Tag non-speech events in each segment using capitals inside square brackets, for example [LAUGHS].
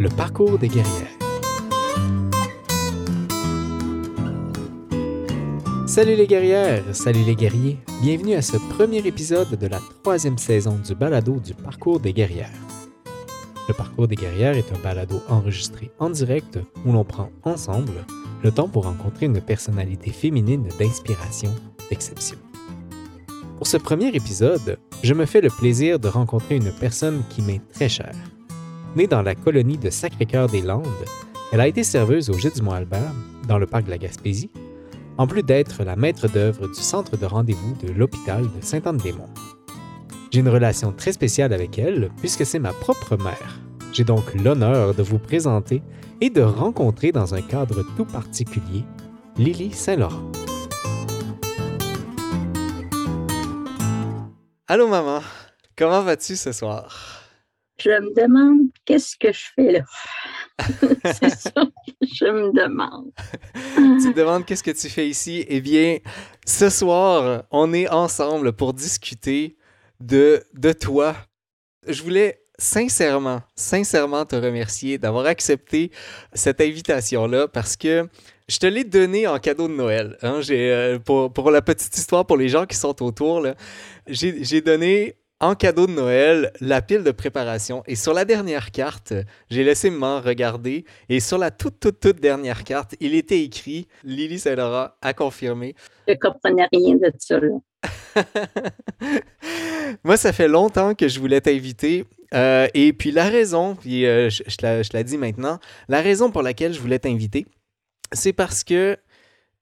Le parcours des guerrières. Salut les guerrières, salut les guerriers, bienvenue à ce premier épisode de la troisième saison du balado du parcours des guerrières. Le parcours des guerrières est un balado enregistré en direct où l'on prend ensemble le temps pour rencontrer une personnalité féminine d'inspiration, d'exception. Pour ce premier épisode, je me fais le plaisir de rencontrer une personne qui m'est très chère. Née dans la colonie de Sacré-Cœur-des-Landes, elle a été serveuse au Jet du Mont-Albert, dans le parc de la Gaspésie, en plus d'être la maître d'œuvre du centre de rendez-vous de l'hôpital de Sainte-Anne-des-Monts. J'ai une relation très spéciale avec elle puisque c'est ma propre mère. J'ai donc l'honneur de vous présenter et de rencontrer dans un cadre tout particulier Lily Saint-Laurent. Allô maman, comment vas-tu ce soir? Je me demande qu'est-ce que je fais là. [LAUGHS] C'est ça je me demande. tu te demandes qu'est-ce que tu fais ici? Eh bien, ce soir, on est ensemble pour discuter de, de toi. Je voulais sincèrement, sincèrement te remercier d'avoir accepté cette invitation-là parce que je te l'ai donné en cadeau de Noël. Hein. J'ai, euh, pour, pour, la petite histoire, pour les gens qui sont autour, j'ai donné en cadeau de Noël la pile de préparation. Et sur la dernière carte, j'ai laissé maman regarder. Et sur la toute, toute, toute dernière carte, il était écrit Lily Saint-Laurent a confirmé. Je ne comprenais rien de ça. [LAUGHS] Moi, ça fait longtemps que je voulais t'inviter. Euh, et puis la raison, puis euh, je, je, la, je la dis maintenant, la raison pour laquelle je voulais t'inviter, c'est parce que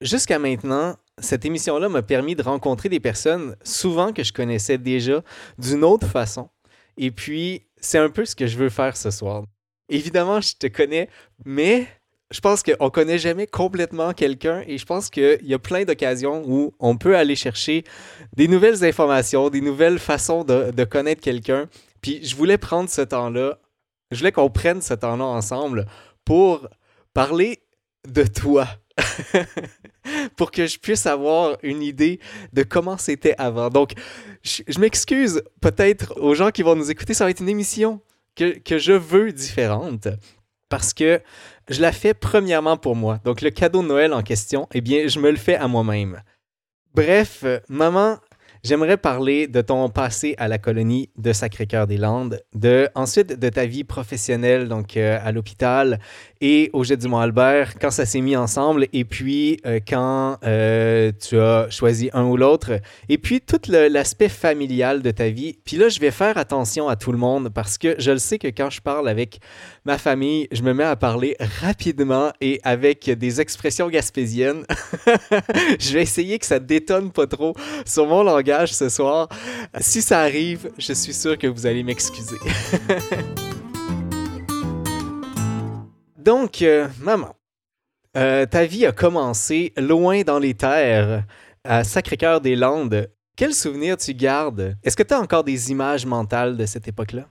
jusqu'à maintenant, cette émission-là m'a permis de rencontrer des personnes souvent que je connaissais déjà d'une autre façon. Et puis, c'est un peu ce que je veux faire ce soir. Évidemment, je te connais, mais je pense qu'on ne connaît jamais complètement quelqu'un et je pense qu'il y a plein d'occasions où on peut aller chercher des nouvelles informations, des nouvelles façons de, connaître quelqu'un. Puis je voulais prendre ce temps-là, je voulais qu'on prenne ce temps-là ensemble pour parler de toi. [LAUGHS] pour que je puisse avoir une idée de comment c'était avant. Donc, je, m'excuse peut-être aux gens qui vont nous écouter, ça va être une émission que, que je veux différente parce que je la fais premièrement pour moi. Donc, le cadeau de Noël en question, eh bien, je me le fais à moi-même. Bref, maman J'aimerais parler de ton passé à la colonie de Sacré-Cœur-des-Landes, de ensuite de ta vie professionnelle donc euh, à l'hôpital et au Jet du Mont-Albert quand ça s'est mis ensemble et puis euh, quand euh, tu as choisi un ou l'autre et puis tout l'aspect familial de ta vie. Puis là, je vais faire attention à tout le monde parce que je le sais que quand je parle avec ma famille, je me mets à parler rapidement et avec des expressions gaspésiennes. [LAUGHS] je vais essayer que ça détonne pas trop sur mon langage ce soir. Si ça arrive, je suis sûr que vous allez m'excuser. [LAUGHS] Donc, euh, maman, euh, ta vie a commencé loin dans les terres, à Sacré-Cœur-des-Landes. Quels souvenirs tu gardes? Est-ce que tu as encore des images mentales de cette époque-là?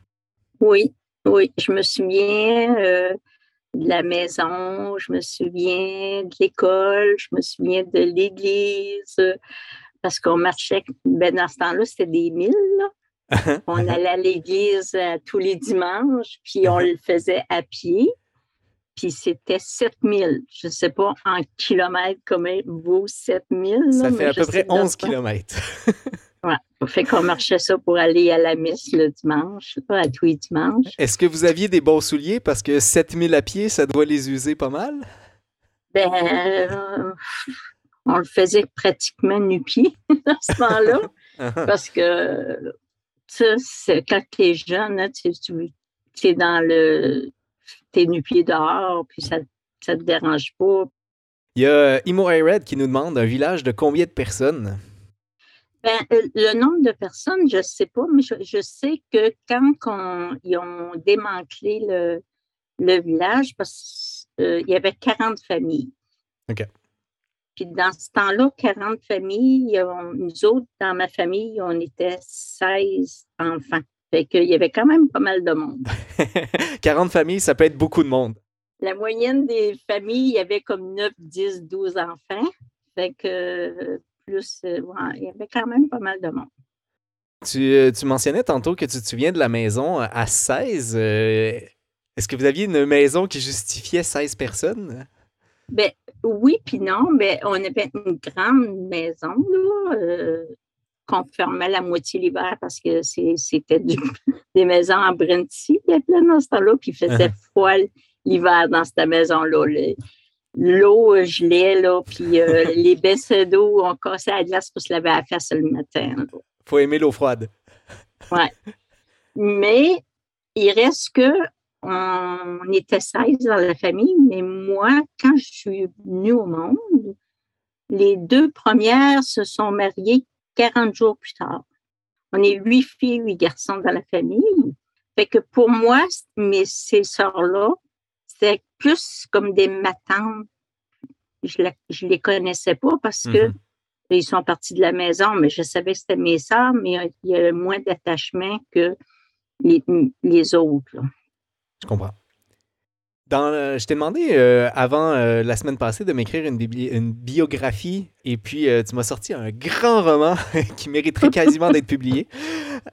Oui, oui. Je me souviens euh, de la maison, je me souviens de l'école, je me souviens de l'église parce qu'on marchait, ben dans ce temps-là, c'était des milles. [LAUGHS] on allait à l'église tous les dimanches, puis on [LAUGHS] le faisait à pied. Puis c'était 7000. Je ne sais pas en kilomètres comment vaut 7000. Ça fait à peu près 11 kilomètres. [LAUGHS] ouais. Fait qu'on marchait ça pour aller à la messe le dimanche, pas à tous les dimanches. Est-ce que vous aviez des bons souliers? Parce que 7000 à pied, ça doit les user pas mal? Ben, euh, on le faisait pratiquement nu-pied à [LAUGHS] ce moment-là. parce que c'est quand tu es jeune, hein, tu es dans le. Tu es nu-pied dehors, puis ça ne te dérange pas. Il y a euh, Imo Red qui nous demande un village de combien de personnes? Ben, euh, le nombre de personnes, je ne sais pas, mais je, sais que quand ils ont démantelé le, le village, parce qu'il euh, y avait 40 familles. OK. Puis dans ce temps-là, 40 familles, nous autres, dans ma famille, on était 16 enfants. Fait qu'il y avait quand même pas mal de monde. [LAUGHS] 40 familles, ça peut être beaucoup de monde. La moyenne des familles, il y avait comme 9, 10, 12 enfants. Fait que plus, euh, il y avait quand même pas mal de monde. Tu, euh, tu, mentionnais tantôt que tu te souviens de la maison à 16. Est-ce que vous aviez une maison qui justifiait 16 personnes? Ben, oui, puis non. Mais on avait une grande maison, là, euh, qu'on fermait la moitié l'hiver parce que c'était [LAUGHS] des maisons en Brenty, il y plein dans ce temps-là, puis il faisait uh-huh. froid l'hiver dans cette maison-là. L'eau gelait, là, puis euh, [LAUGHS] les baisses d'eau, on cassait la glace pour se laver la face le matin. Il faut aimer l'eau froide. [LAUGHS] Oui. Mais il reste que on était 16 dans la famille, mais moi, quand je suis venue au monde, les deux premières se sont mariées 40 jours plus tard. On est huit filles, huit garçons dans la famille. Fait que pour moi, mes, ces sœurs-là, c'est plus comme des matantes. Je ne les connaissais pas parce que mm-hmm. ils sont partis de la maison, mais je savais que c'était mes sœurs, mais il y a moins d'attachement que les, les autres. Je comprends. Je t'ai demandé euh, avant euh, la semaine passée de m'écrire une, biographie et puis euh, tu m'as sorti un grand roman [LAUGHS] qui mériterait quasiment d'être publié.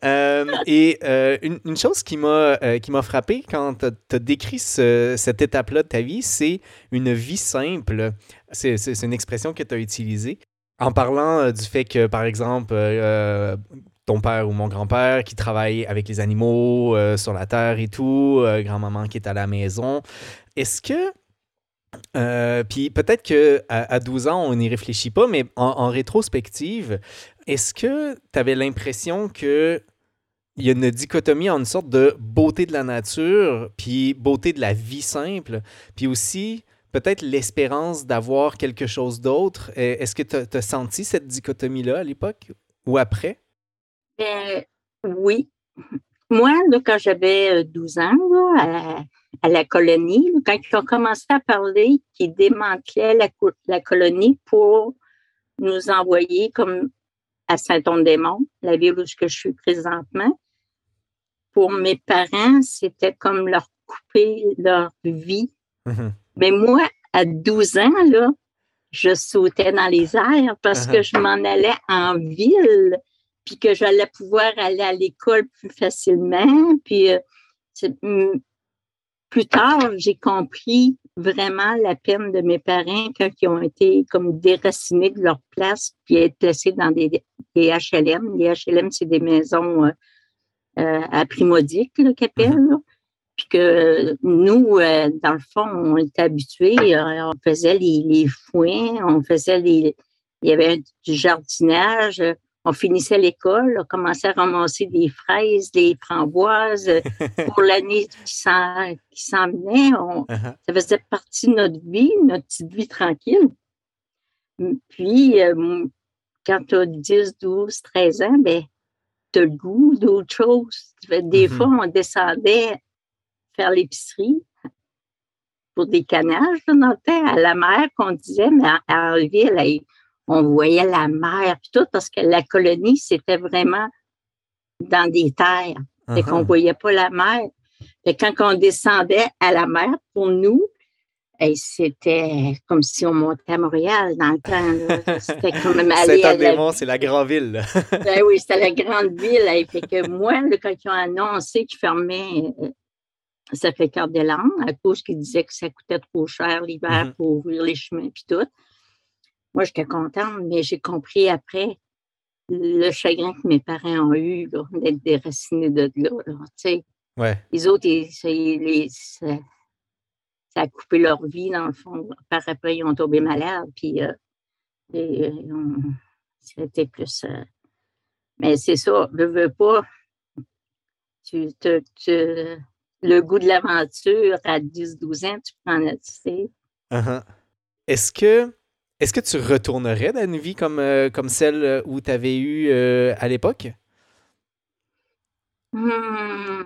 et une, chose qui m'a qui m'a frappé quand tu as, décrit cette étape-là de ta vie, c'est une vie simple. C'est une expression que tu as utilisée en parlant du fait que, par exemple, ton père ou mon grand-père qui travaille avec les animaux euh, sur la terre et tout, euh, grand-maman qui est à la maison. Est-ce que euh, puis peut-être que à, 12 ans, on n'y réfléchit pas, mais en, rétrospective, est-ce que tu avais l'impression que il y a une dichotomie en une sorte de beauté de la nature, puis beauté de la vie simple, puis aussi peut-être l'espérance d'avoir quelque chose d'autre? Est-ce que tu as, senti cette dichotomie-là à l'époque ou après? Oui. Moi, quand j'avais 12 euh, ans, à, la, colonie, quand ils ont commencé à parler qu'ils démantelaient la, colonie pour nous envoyer comme à Saint-Onde-des-Monts, la ville où je suis présentement, pour mes parents, c'était comme leur couper leur vie. Mm-hmm. Mais moi, à 12 ans, là, je sautais dans les airs parce que uh-huh. je m'en allais en ville puis que j'allais pouvoir aller à l'école plus facilement. Puis euh, mm, plus tard, j'ai compris vraiment la peine de mes parents quand ils ont été comme déracinés de leur place puis être placés dans des, des HLM. Les HLM, c'est des maisons euh, euh à prix modique, qu'appelle. Mm-hmm. Puis que nous, euh, dans le fond, on était habitués, on faisait les, les foins, on faisait les. Il y avait du jardinage, on finissait l'école, on commençait à ramasser des fraises, des framboises [LAUGHS] pour l'année qui s'en venait. Uh-huh. Ça faisait partie de notre vie, notre petite vie tranquille. Puis, euh, quand tu as 10, 12, 13 ans, ben, tu as le goût d'autre chose. Des mm-hmm. fois, on descendait faire l'épicerie pour des canages dans le temps, à la mer qu'on disait, mais en, ville, on voyait la mer, puis tout, parce que la colonie, c'était vraiment dans des terres. et qu'on ne uh-huh. voyait pas la mer. Et quand on descendait à la mer, pour nous, c'était comme si on montait à Montréal dans le temps. C'était comme [LAUGHS] aller la... c'est la grande ville. [LAUGHS] ben oui, c'était la grande ville. Et fait que moi, quand ils ont annoncé qu'ils fermaient ça fait carte des Landes, à cause qu'ils disaient que ça coûtait trop cher l'hiver mm-hmm. pour ouvrir les chemins puis tout. Moi, j'étais contente, mais j'ai compris après le chagrin que mes parents ont eu d'être déracinés de là. ouais. Les autres, ça, a coupé leur vie, dans le fond. Par après, ils ont tombé malades, puis euh, euh, c'était plus. Euh, mais c'est ça, ne veux pas. Tu, le goût de l'aventure à 10-12 ans, tu prends tu sais. Uh-huh. Est-ce que est-ce que tu retournerais dans une vie comme, euh, comme celle euh, où tu avais eu euh, à l'époque? Hmm.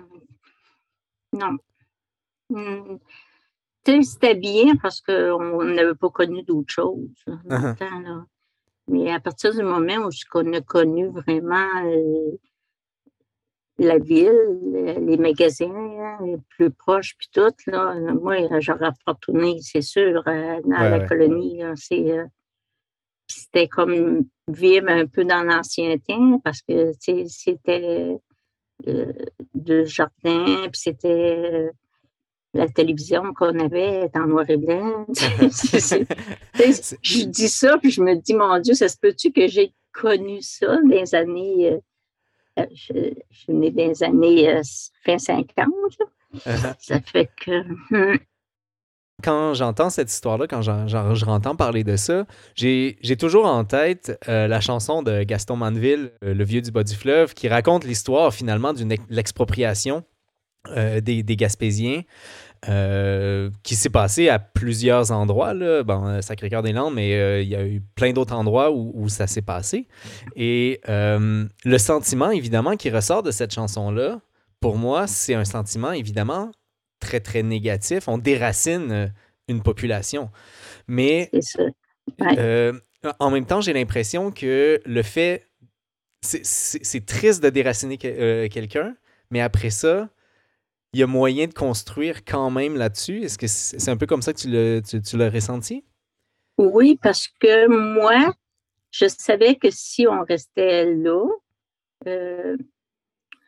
Non. Hmm. C'était bien parce qu'on n'avait pas connu d'autre chose. Uh-huh. Mais à partir du moment où on a connu vraiment la ville, les magasins les plus proches, puis tout, là, moi, j'aurais retourné, c'est sûr, euh, dans la colonie. Euh, c'était comme vivre un peu dans l'ancien temps parce que c'était euh, jardin, puis c'était la télévision qu'on avait en noir et blanc. [LAUGHS] [LAUGHS] je dis ça, puis je me dis, mon Dieu, ça se peut-tu que j'ai connu ça les années. Euh, euh, je, suis née dans les années euh, fin 50. Uh-huh. Ça fait que. Hmm. Quand j'entends cette histoire-là, quand je parler de ça, j'ai toujours en tête la chanson de Gaston Manville, Le vieux du bas du fleuve, qui raconte l'histoire finalement d'une l'expropriation des, des, Gaspésiens. Euh, qui s'est passé à plusieurs endroits. Là. Bon, euh, Sacré-Cœur-des-Landes, mais euh, il y a eu plein d'autres endroits où, ça s'est passé. Et le sentiment, évidemment, qui ressort de cette chanson-là, pour moi, c'est un sentiment, évidemment, très, très négatif. On déracine une population. Mais en même temps, j'ai l'impression que le fait... C'est triste de déraciner quelqu'un, mais après ça, il y a moyen de construire quand même là-dessus? Est-ce que c'est un peu comme ça que tu l'as, ressenti? Oui, parce que moi, je savais que si on restait là, euh,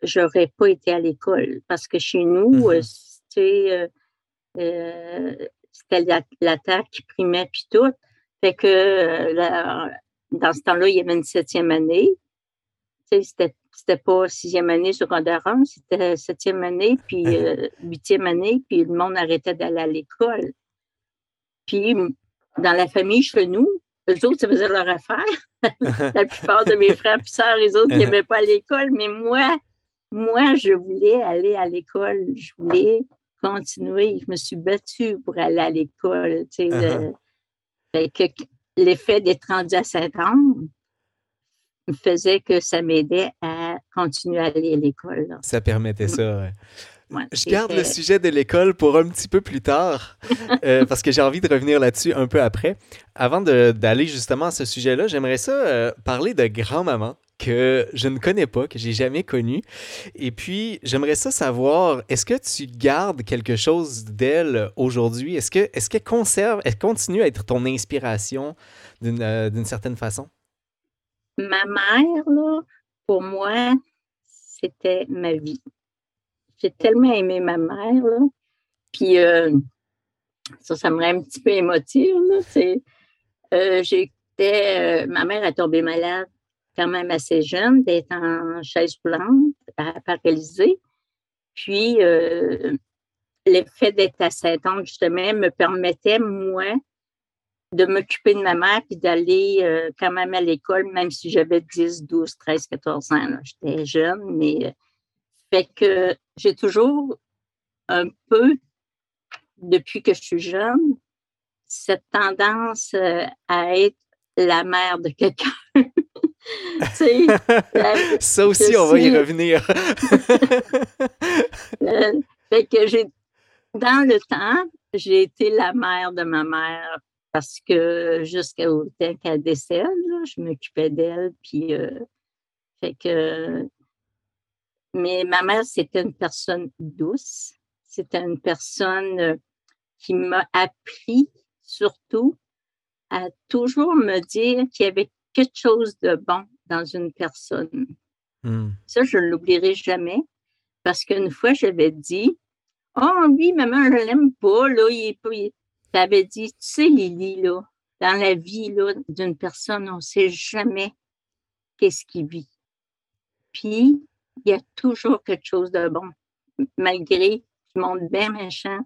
j'aurais pas été à l'école. Parce que chez nous, mm-hmm. euh, euh, c'était la, terre qui primait puis tout. Fait que dans ce temps-là, il y avait une septième année. C'était c'était pas sixième année secondaire 1, c'était septième année, puis [LAUGHS] euh, huitième année, puis le monde arrêtait d'aller à l'école. Puis, dans la famille chez nous, eux autres, ça faisait leur affaire. [LAUGHS] la plupart de mes frères et sœurs, les autres, n'aimaient pas à l'école, mais moi, moi, je voulais aller à l'école. Je voulais continuer. Je me suis battue pour aller à l'école. Tu sais, uh-huh. L'effet d'être rendu à Saint-Anne, faisait que ça m'aidait à continuer à aller à l'école. Ça permettait ça, je garde le sujet de l'école pour un petit peu plus tard, [LAUGHS] euh, parce que j'ai envie de revenir là-dessus un peu après. Avant d'aller justement à ce sujet-là, j'aimerais ça euh, parler de grand-maman que je ne connais pas, que j'ai jamais connue. Et puis, j'aimerais ça savoir, est-ce que tu gardes quelque chose d'elle aujourd'hui? Est-ce qu'elle est qu'elle conserve, elle continue à être ton inspiration d'une euh, certaine façon? Ma mère, pour moi, c'était ma vie. J'ai tellement aimé ma mère. Puis, euh, ça, ça me rend un petit peu émotive. Euh, euh, ma mère est tombée malade quand même assez jeune, d'être en chaise roulante, paralysée. Puis, l'effet d'être à Saint-Anne, justement, me permettait, moi, de m'occuper de ma mère puis d'aller euh, quand même à l'école, même si j'avais 10, 12, 13, 14 ans. J'étais jeune, mais euh, fait que j'ai toujours un peu, depuis que je suis jeune, cette tendance euh, à être la mère de quelqu'un. [LAUGHS] [LAUGHS] Ça aussi, on va y revenir. [LAUGHS] fait que j'ai, dans le temps, j'ai été la mère de ma mère parce que jusqu'au temps qu'elle décède, je m'occupais d'elle. Puis, euh, fait que. Mais ma mère, c'était une personne douce. C'était une personne euh, qui m'a appris surtout à toujours me dire qu'il y avait quelque chose de bon dans une personne. Mmh. Ça, je ne l'oublierai jamais parce qu'une fois, j'avais dit Oh oui, maman, je l'aime pas, là, il est tu avais dit, tu sais, Lily, là, dans la vie d'une personne, on ne sait jamais qu'est-ce qu'il vit. Puis, il y a toujours quelque chose de bon. Malgré le monde bien méchant,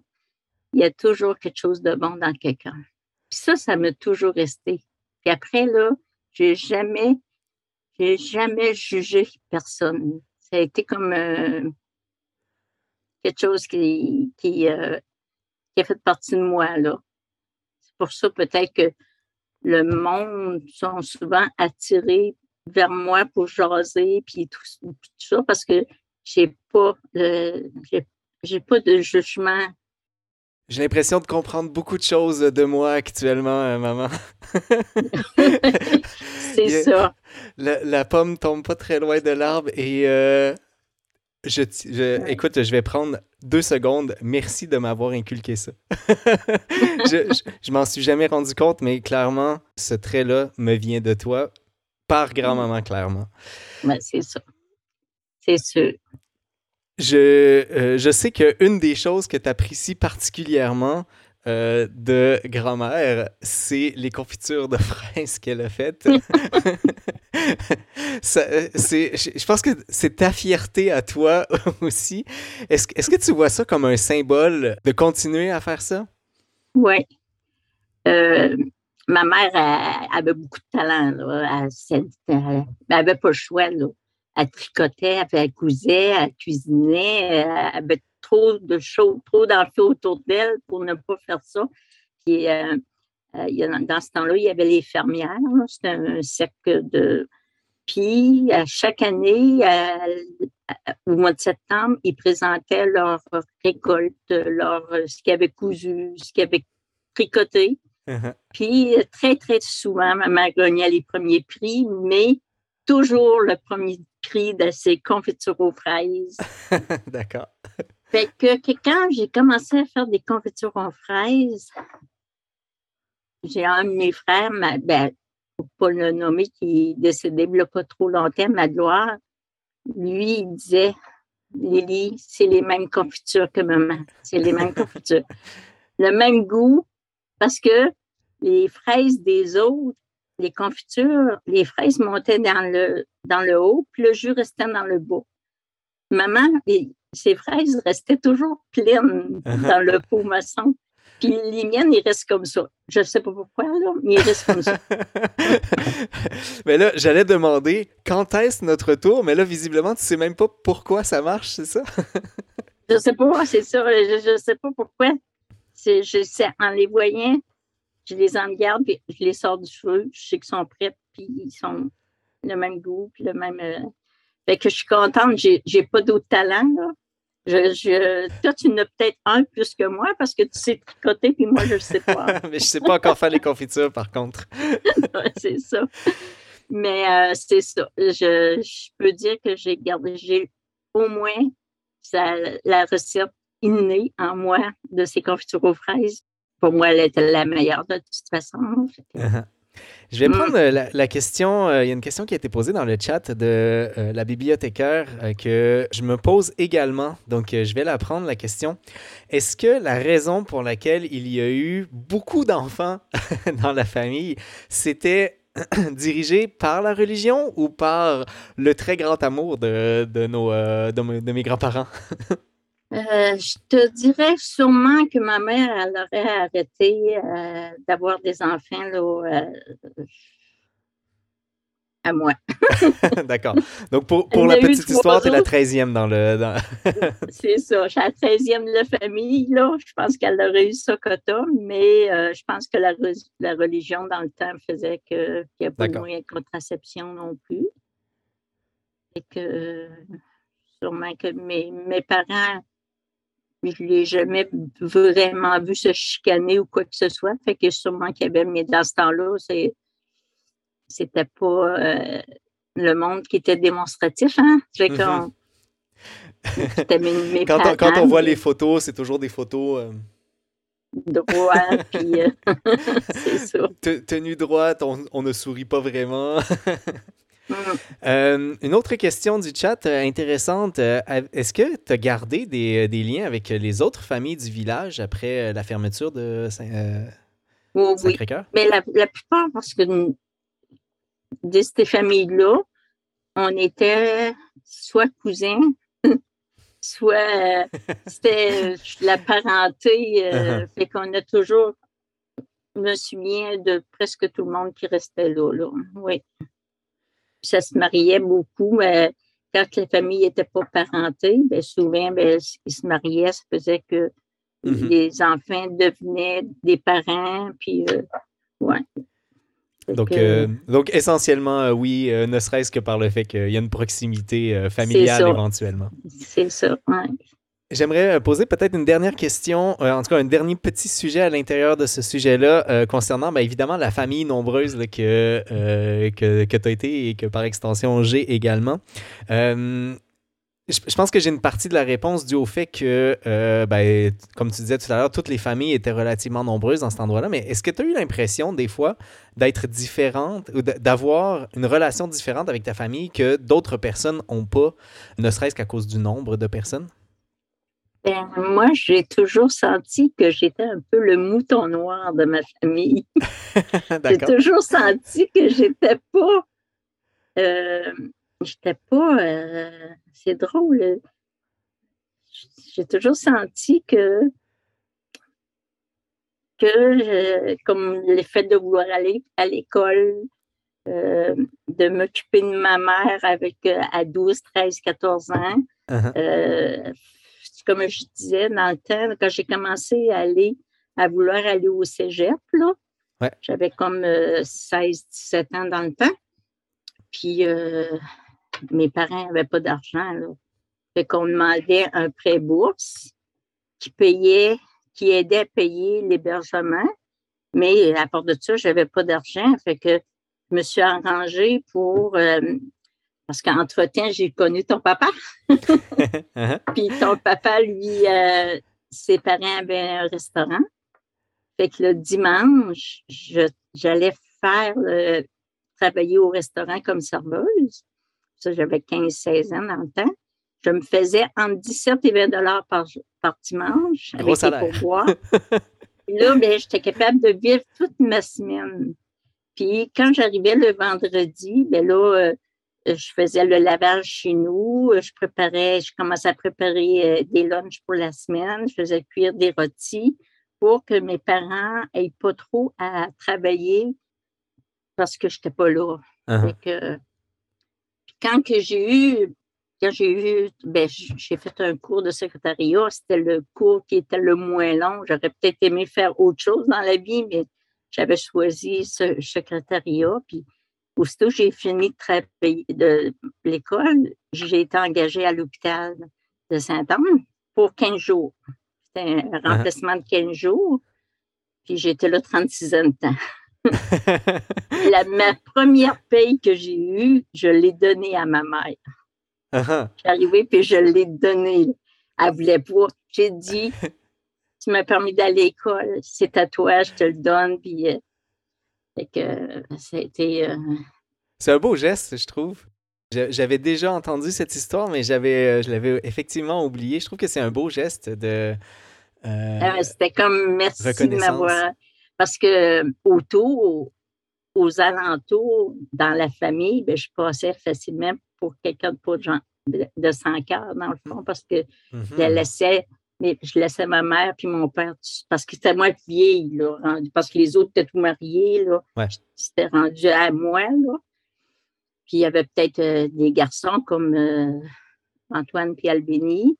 il y a toujours quelque chose de bon dans quelqu'un. Puis ça, ça m'a toujours resté. Puis après, là, j'ai jamais, j'ai jamais jugé personne. Ça a été comme euh, quelque chose qui, qui, euh, qui a fait partie de moi, là. C'est pour ça peut-être que le monde sont souvent attirés vers moi pour jaser, puis tout, ça, parce que j'ai pas, j'ai pas de jugement. J'ai l'impression de comprendre beaucoup de choses de moi actuellement, euh, maman. [LAUGHS] C'est ça. La, la, pomme tombe pas très loin de l'arbre et euh, je, écoute, je vais prendre deux secondes. Merci de m'avoir inculqué ça. [LAUGHS] je, je, m'en suis jamais rendu compte, mais clairement, ce trait-là me vient de toi, par grand-maman, clairement. c'est ça. C'est sûr. je, je sais qu'une des choses que tu apprécies particulièrement euh, de grand-mère, c'est les confitures de fraises qu'elle a faites. [LAUGHS] Euh, je pense que c'est ta fierté à toi [LAUGHS] aussi. Est-ce est que tu vois ça comme un symbole de continuer à faire ça? Oui. Euh, ma mère avait beaucoup de talent. Elle n'avait pas le choix. Elle tricotait, elle cousait, elle cuisinait, elle avait trop de choses, trop d'enfants autour d'elle pour ne pas faire ça. Puis, euh, euh, dans ce temps-là, il y avait les fermières. C'était un cercle de. Puis, à chaque année, au mois de septembre, ils présentaient leur récolte, leur, ce qu'ils avaient cousu, ce qu'ils avaient tricoté. Uh-huh. Puis, très, très souvent, ma mère gagnait les premiers prix, mais toujours le premier prix de ses confitures aux fraises. [LAUGHS] D'accord. Fait que, quand j'ai commencé à faire des confitures aux fraises, j'ai un de mes frères, ma, ben, pour pas le nommer, qui est décédé il pas trop longtemps, ma gloire, lui, il disait Lily, c'est les mêmes confitures que maman. C'est les mêmes confitures. [LAUGHS] Le même goût, parce que les fraises des autres, les confitures, les fraises montaient dans le, dans le haut, puis le jus restait dans le bas. Maman, ses fraises restaient toujours pleines uh-huh. dans le pot maçon. Puis les miennes, ils restent comme ça. Je ne sais pas pourquoi, là, mais ils restent comme ça. [LAUGHS] mais là, j'allais demander quand est-ce notre tour, mais là, visiblement, tu ne sais même pas pourquoi ça marche, c'est ça? [LAUGHS] je ne sais pas, c'est ça. Je ne sais pas pourquoi. Je sais, en les voyant, je les en garde, puis je les sors du feu. Je sais qu'ils sont prêts, puis ils sont le même goût, puis le même. Euh, fait que je suis contente, j'ai, j'ai pas d'autres talents, là. Je, toi, tu en as peut-être un plus que moi parce que tu sais tricoter, puis moi, je ne sais pas. [LAUGHS] Mais je ne sais pas encore faire les confitures, par contre. [LAUGHS] c'est ça. Mais euh, c'est ça. Je, je, peux dire que j'ai gardé, j'ai au moins ça, la recette innée en moi de ces confitures aux fraises. Pour moi, elle était la meilleure de toute façon. Uh-huh. Je vais mm. prendre euh, la, question. Euh, il y a une question qui a été posée dans le chat de euh, la bibliothécaire que je me pose également. Donc, je vais la prendre, la question. Est-ce que la raison pour laquelle il y a eu beaucoup d'enfants [LAUGHS] dans la famille, c'était [CLEARS THROAT] dirigé par la religion ou par le très grand amour de, de nos, de mes grands-parents? [LAUGHS] Euh, je te dirais sûrement que ma mère, elle aurait arrêté euh, d'avoir des enfants là, euh, à moi. [LAUGHS] D'accord. Donc, pour, pour la petite histoire, tu es la 13e dans le. [LAUGHS] C'est ça. Je suis la 13e de la famille. Là. Je pense qu'elle aurait eu ça quota, mais je pense que la, la, religion, dans le temps, faisait qu'il n'y a pas de moyen de contraception non plus. Et que sûrement que mes, mes parents je ne l'ai jamais vraiment vu se chicaner ou quoi que ce soit. Fait que sûrement qu'il y avait, mais dans ce temps-là, c'est, c'était pas euh, le monde qui était démonstratif. Hein? Fait mm-hmm. quand, on, voit les photos, c'est toujours des photos. Euh... Droit, [LAUGHS] puis euh, [LAUGHS] c'est ça. Tenue droite, on, on, ne sourit pas vraiment. [LAUGHS] Euh, une autre question du chat euh, intéressante. Euh, est-ce que tu as gardé des, liens avec les autres familles du village après la fermeture de Saint, Sacré-Cœur? Mais la, plupart, parce que de ces familles-là, on était soit cousins, [LAUGHS] soit c'était la parenté. Uh-huh. Fait qu'on a toujours, je me souviens de presque tout le monde qui restait là. là. Oui ça se mariait beaucoup. mais quand les familles n'étaient pas parentées, bien, souvent, bien, ils se mariaient, ça faisait que mm-hmm. les enfants devenaient des parents, puis euh, ouais. Donc, euh, donc essentiellement, euh, oui, ne serait-ce que par le fait qu'il y a une proximité familiale éventuellement. C'est ça, oui. J'aimerais euh, poser peut-être une dernière question, euh, en tout cas un dernier petit sujet à l'intérieur de ce sujet-là, euh, concernant bien évidemment la famille nombreuse que, que, que tu as été et que par extension j'ai également. je, pense que j'ai une partie de la réponse due au fait que, ben, comme tu disais tout à l'heure, toutes les familles étaient relativement nombreuses dans cet endroit-là. Mais est-ce que tu as eu l'impression, des fois, d'être différente ou d'avoir une relation différente avec ta famille que d'autres personnes n'ont pas, ne serait-ce qu'à cause du nombre de personnes? Ben, moi, j'ai toujours senti que j'étais un peu le mouton noir de ma famille. [LAUGHS] j'ai toujours senti que j'étais pas. Euh, j'étais pas. Euh, c'est drôle. J'ai toujours senti que, que comme le fait de vouloir aller à l'école, euh, de m'occuper de ma mère avec à 12, 13, 14 ans. Uh-huh. Comme je disais, dans le temps, quand j'ai commencé à aller, à vouloir aller au cégep, j'avais comme 16, 17 ans dans le temps. Puis mes parents n'avaient pas d'argent. Fait qu'on demandait un prêt bourse qui payait, qui aidait à payer l'hébergement. Mais à part de ça, je n'avais pas d'argent. Fait que je me suis arrangée pour. Euh, parce qu'entre-temps, j'ai connu ton papa. [LAUGHS] Uh-huh. Puis ton papa, lui, euh, ses parents avaient un restaurant. Fait que le dimanche, j'allais faire travailler au restaurant comme serveuse ça j'avais 15-16 ans dans le temps, je me faisais entre 17 et 20 dollars par, par dimanche Gros avec salaire. [LAUGHS] là, ben, j'étais capable de vivre toute ma semaine. Puis quand j'arrivais le vendredi, ben là, euh, je faisais le lavage chez nous, je préparais, je commençais à préparer euh, des lunchs pour la semaine, je faisais cuire des rôtis pour que mes parents n'aient pas trop à travailler parce que je n'étais pas là. Uh-huh quand que j'ai eu, quand j'ai eu, ben, j'ai fait un cours de secrétariat, c'était le cours qui était le moins long. J'aurais peut-être aimé faire autre chose dans la vie, mais j'avais choisi ce secrétariat. Puis, aussitôt j'ai fini de l'école, j'ai été engagée à l'hôpital de Saint-Anne pour 15 jours. C'était un uh-huh. remplacement de 15 jours. Puis j'étais là 36 ans de temps. [LAUGHS] la, ma première paye que j'ai eue, je l'ai donnée à ma mère. Uh-huh. J'ai arrivé puis je l'ai donnée. Elle voulait pas. J'ai dit, [LAUGHS] tu m'as permis d'aller à l'école, c'est à toi, je te le donne. Puis, euh, que, euh, C'est un beau geste, je trouve. J'avais déjà entendu cette histoire, mais j'avais, euh, je l'avais effectivement oublié. Je trouve que c'est un beau geste de. Ah, c'était comme merci de m'avoir parce que autour, aux alentours, dans la famille, bien, je passais facilement pour quelqu'un de pas de, de, sans cœur, dans le fond, parce que je mm-hmm. laissais mais je laissais ma mère puis mon père, parce que c'était moi qui vieille, là, parce que les autres étaient tout mariés, là. C'était rendu à moi, là. Puis il y avait peut-être euh, des garçons comme euh, Antoine puis Albini.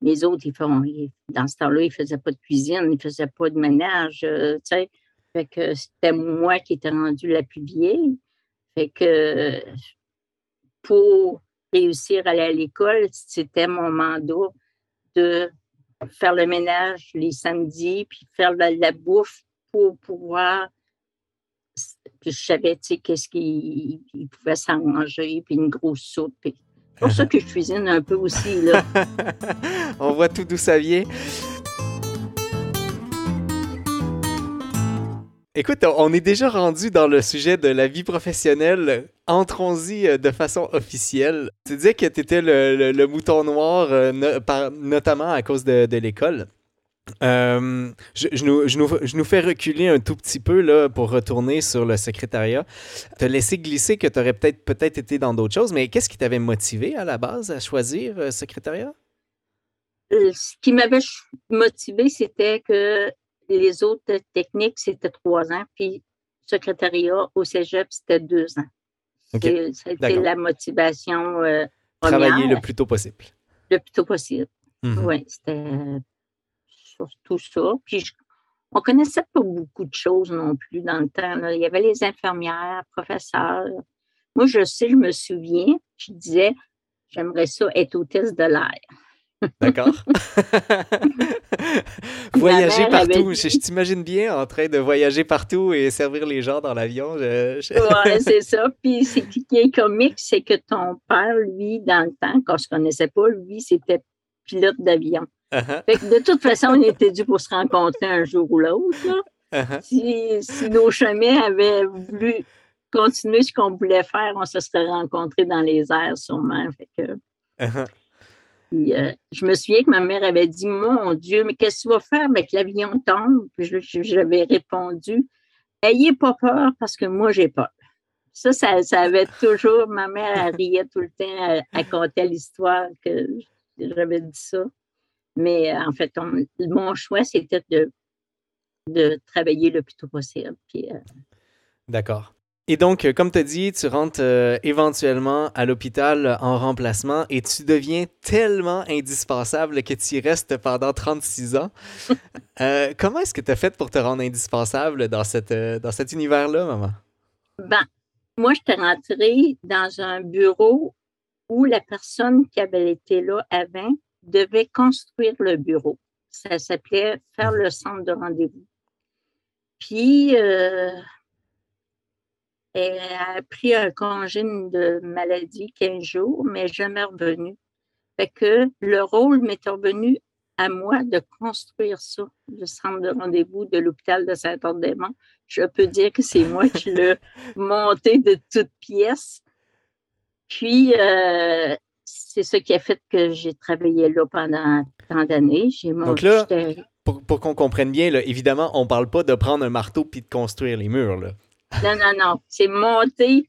Les autres, ils font, dans ce temps-là, ils ne faisaient pas de cuisine, ils ne faisaient pas de ménage, euh, tu sais. Fait que c'était moi qui étais rendue la plus vieille. Fait que pour réussir à aller à l'école, c'était mon mandat de faire le ménage les samedis, puis faire la, la bouffe pour pouvoir. Puis je savais, tu sais, qu'est-ce qu'il pouvait s'arranger, puis une grosse soupe. Puis c'est pour ça [LAUGHS] que je cuisine un peu aussi, là. On voit tout d'où ça vient. Écoute, on est déjà rendu dans le sujet de la vie professionnelle. Entrons-y euh, de façon officielle. Tu disais que tu étais le, mouton noir, euh, notamment à cause de, l'école. Euh, je, nous, fais reculer un tout petit peu là, pour retourner sur le secrétariat. Te laisser glisser que tu aurais peut-être peut été dans d'autres choses, mais qu'est-ce qui t'avait motivé à la base à choisir euh, secrétariat? Ce qui m'avait motivé, c'était que les autres techniques, c'était trois ans, puis secrétariat au cégep, c'était deux ans. C'était la motivation. Travailler le plus tôt possible. Le plus tôt possible. Mhm. Oui, c'était tout ça. Puis on connaissait pas beaucoup de choses non plus dans le temps. Il y avait les infirmières, professeurs. Moi, je sais, je me souviens, je disais, j'aimerais ça être hôtesse de l'air. D'accord. [LAUGHS] [LAUGHS] voyager partout. Je, t'imagine bien en train de voyager partout et servir les gens dans l'avion. Oui, [LAUGHS] c'est ça. Puis ce qui est comique, c'est que ton père, lui, dans le temps, quand je ne connaissais pas, lui, c'était pilote d'avion. Uh-huh. de toute façon, on était dû pour se rencontrer un jour ou l'autre. Uh-huh. si, nos chemins avaient voulu continuer ce qu'on voulait faire, on se serait rencontrés dans les airs sûrement. Fait que... Uh-huh. Euh, je me souviens que ma mère avait dit Mon Dieu, mais qu'est-ce que tu vas faire avec l'avion tombe Puis j'avais répondu Ayez pas peur parce que moi, j'ai peur. Ça, ça, avait toujours. Ma mère, riait tout le temps, elle, comptait l'histoire que j'avais dit ça. Mais en fait, mon choix, c'était de, de travailler le plus tôt possible. Euh, D'accord. Et donc, euh, comme tu as dit, tu rentres euh, éventuellement à l'hôpital en remplacement et tu deviens tellement indispensable que tu y restes pendant 36 ans. [LAUGHS] Euh, comment est-ce que tu as fait pour te rendre indispensable dans, cette, dans cet univers-là, maman? Ben, moi, je t'ai rentrée dans un bureau où la personne qui avait été là avant devait construire le bureau. Ça s'appelait faire le centre de rendez-vous. Puis, elle a pris un congé de maladie 15 jours, mais jamais revenu. Fait que le rôle m'est revenu à moi de construire ça, le centre de rendez-vous de l'hôpital de Saint-Ordémont. Je peux dire que c'est moi qui l'ai [LAUGHS] monté de toutes pièces. Puis, euh, c'est ce qui a fait que j'ai travaillé là pendant tant d'années. Donc là, pour, qu'on comprenne bien, évidemment, on ne parle pas de prendre un marteau puis de construire les murs. Là. Non, non, non. C'est monter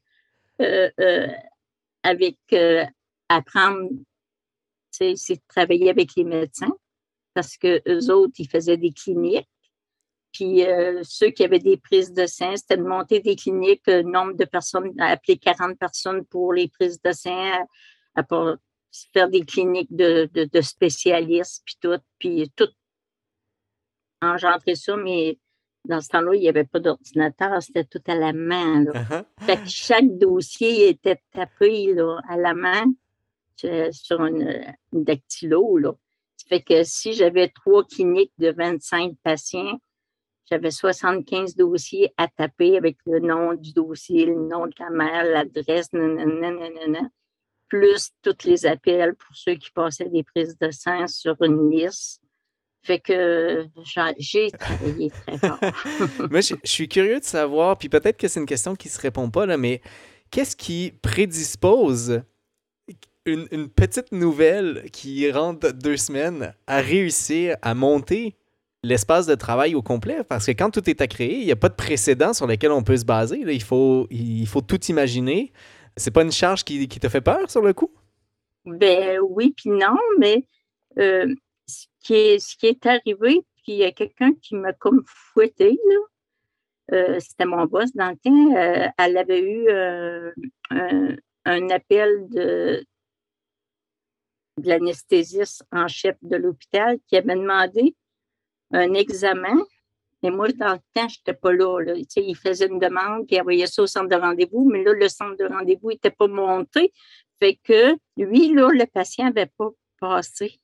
euh, euh, avec euh, apprendre, c'est travailler avec les médecins parce que eux autres, ils faisaient des cliniques. Puis ceux qui avaient des prises de sein, c'était de monter des cliniques, nombre de personnes, appeler 40 personnes pour les prises de sein, à, faire des cliniques de, de, spécialistes, puis tout, puis tout engendrer ça, mais dans ce temps-là, il n'y avait pas d'ordinateur, c'était tout à la main. Uh-huh. chaque dossier était tapé à la main sur une, dactylo. Là. Ça fait que si j'avais trois cliniques de 25 patients, j'avais 75 dossiers à taper avec le nom du dossier, le nom de la mère, l'adresse, plus tous les appels pour ceux qui passaient des prises de sang sur une liste. Fait que j'ai travaillé très [LAUGHS] fort. [LAUGHS] Moi, je, suis curieux de savoir, puis peut-être que c'est une question qui ne se répond pas, là, mais qu'est-ce qui prédispose une, petite nouvelle qui rentre deux semaines à réussir à monter l'espace de travail au complet? Parce que quand tout est à créer, il n'y a pas de précédent sur lequel on peut se baser. Il, faut, il faut tout imaginer. C'est pas une charge qui, qui, te fait peur sur le coup? Ben oui, puis non, mais euh, ce qui est, ce qui est arrivé, puis il y a quelqu'un qui m'a comme fouetté, là. Euh, c'était mon boss dans le temps. Euh, elle avait eu euh, un, appel de, l'anesthésiste en chef de l'hôpital qui avait demandé un examen. Et moi, dans le temps, je n'étais pas là. là. il faisait une demande, puis il envoyait ça au centre de rendez-vous, mais là, le centre de rendez-vous n'était pas monté. Fait que lui, là, le patient n'avait pas passé.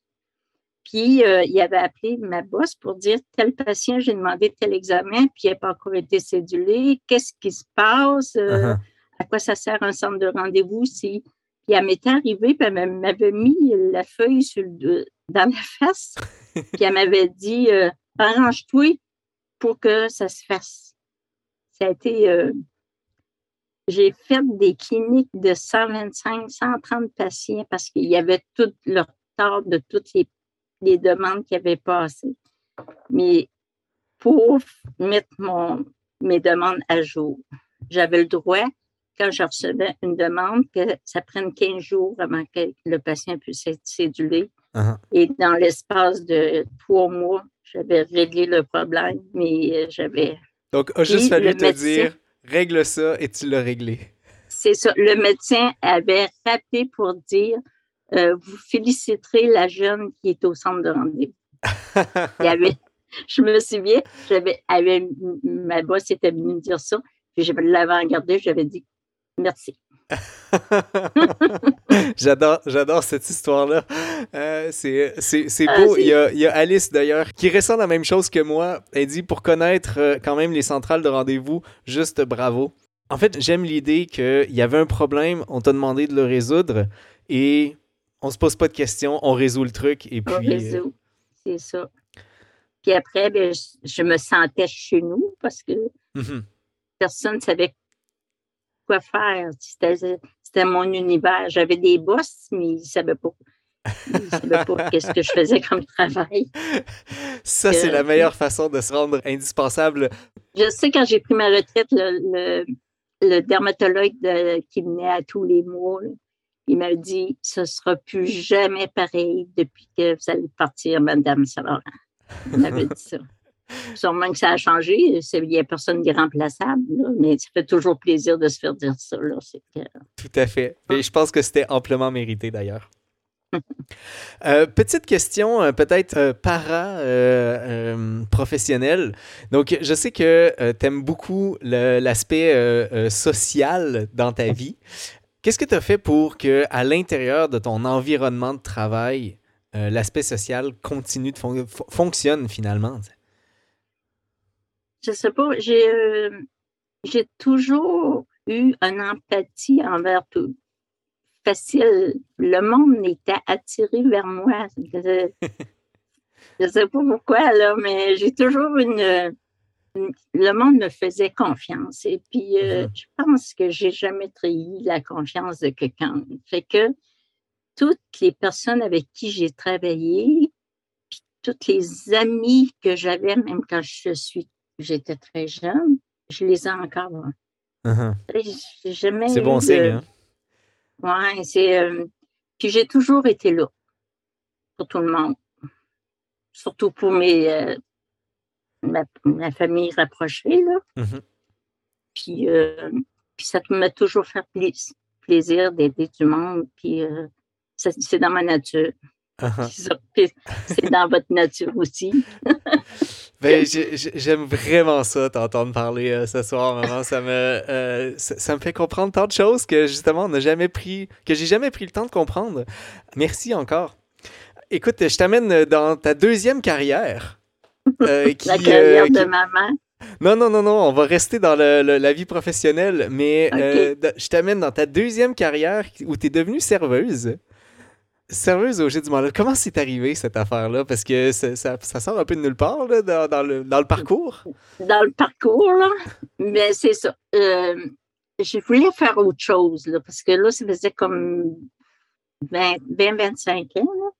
Puis, euh, il avait appelé ma boss pour dire tel patient, j'ai demandé tel examen, puis il n'a pas encore été cédulé. Qu'est-ce qui se passe? Euh, uh-huh. À quoi ça sert un centre de rendez-vous? Si... Puis, elle m'était arrivée, puis elle m'avait mis la feuille sur dans la face, [LAUGHS] puis elle m'avait dit euh, arrange-toi pour que ça se fasse. Ça a été. j'ai fait des cliniques de 125, 130 patients parce qu'il y avait tout leur de toutes les les demandes qui avaient passé. Mais pour mettre mon, mes demandes à jour, j'avais le droit, quand je recevais une demande, que ça prenne 15 jours avant que le patient puisse être cédulé. Uh-huh. Et dans l'espace de trois mois, j'avais réglé le problème, mais j'avais. Donc, il a juste fallu te dire règle ça et tu l'as réglé. C'est ça. Le médecin avait rappelé pour dire euh, vous féliciterez la jeune qui est au centre de rendez-vous. [LAUGHS] je me souviens, j'avais, ma boss était venue me dire ça, puis je l'avais regardé, j'avais dit merci. [LAUGHS] j'adore, j'adore cette histoire-là. Euh, c'est, c'est, ah, beau. il, y a, il, y a, Alice d'ailleurs qui ressent la même chose que moi. Elle dit pour connaître euh, quand même les centrales de rendez-vous, juste bravo. En fait, j'aime l'idée qu'il y avait un problème, on t'a demandé de le résoudre et on se pose pas de questions, on résout le truc et puis. On résout, c'est ça. Puis après, ben, je, me sentais chez nous parce que mm-hmm. personne ne savait quoi faire. C'était mon univers. J'avais des boss, mais ils ne savaient pas. Ils savaient pas [LAUGHS] qu'est-ce que je faisais comme travail. Ça, c'est la meilleure façon de se rendre indispensable. Je sais, quand j'ai pris ma retraite, le, le, dermatologue qui venait à tous les mois, il m'a dit Ce ne sera plus jamais pareil depuis que vous allez partir, Madame Savarin. Il m'avait dit ça. [LAUGHS] Sûrement que ça a changé. Il n'y a personne d'irremplaçable, mais ça fait toujours plaisir de se faire dire ça. Tout à fait. Et je pense que c'était amplement mérité d'ailleurs. [LAUGHS] Euh, petite question, euh, peut-être euh, para-professionnelle. Donc, je sais que tu aimes beaucoup l'aspect social dans ta vie. Qu'est-ce que tu as fait pour que, à l'intérieur de ton environnement de travail, l'aspect social continue de fonctionne finalement? je sais pas, j'ai euh, j'ai toujours eu une empathie envers tout. Facile. Le monde était attiré vers moi. Je, ne [LAUGHS] sais pas pourquoi, là, mais j'ai toujours une, Le monde me faisait confiance. Et puis, euh, mm-hmm. je pense que j'ai jamais trahi la confiance de quelqu'un. Fait que toutes les personnes avec qui j'ai travaillé, puis toutes les amis que j'avais, même quand je suis j'étais très jeune, je les ai encore. Uh-huh. C'est bon signe. Hein? Oui, c'est. Euh, puis j'ai toujours été là pour tout le monde. Surtout pour mes, euh, ma, famille rapprochée. Là. Mm-hmm. Puis, euh, puis ça m'a toujours fait plaisir d'aider du monde. Puis c'est dans ma nature. Uh-huh. C'est dans votre nature aussi. [LAUGHS] Ben, j'aime vraiment ça, t'entendre parler euh, ce soir, maman. Ça me, euh, ça, me fait comprendre tant de choses que justement, on n'a jamais pris, que j'ai jamais pris le temps de comprendre. Merci encore. Écoute, je t'amène dans ta deuxième carrière. Euh, [LAUGHS] la carrière de maman. Non, non, non, non, on va rester dans la vie professionnelle, mais je t'amène dans ta deuxième carrière où tu es devenue serveuse. Serveuse au Jet du Mandat, comment c'est arrivé cette affaire-là? Parce que ça, ça, sort un peu de nulle part dans, le, dans, le, parcours. Dans le parcours, là. Mais c'est ça. Euh, je voulais faire autre chose, là, parce que là, ça faisait comme 20-25 ans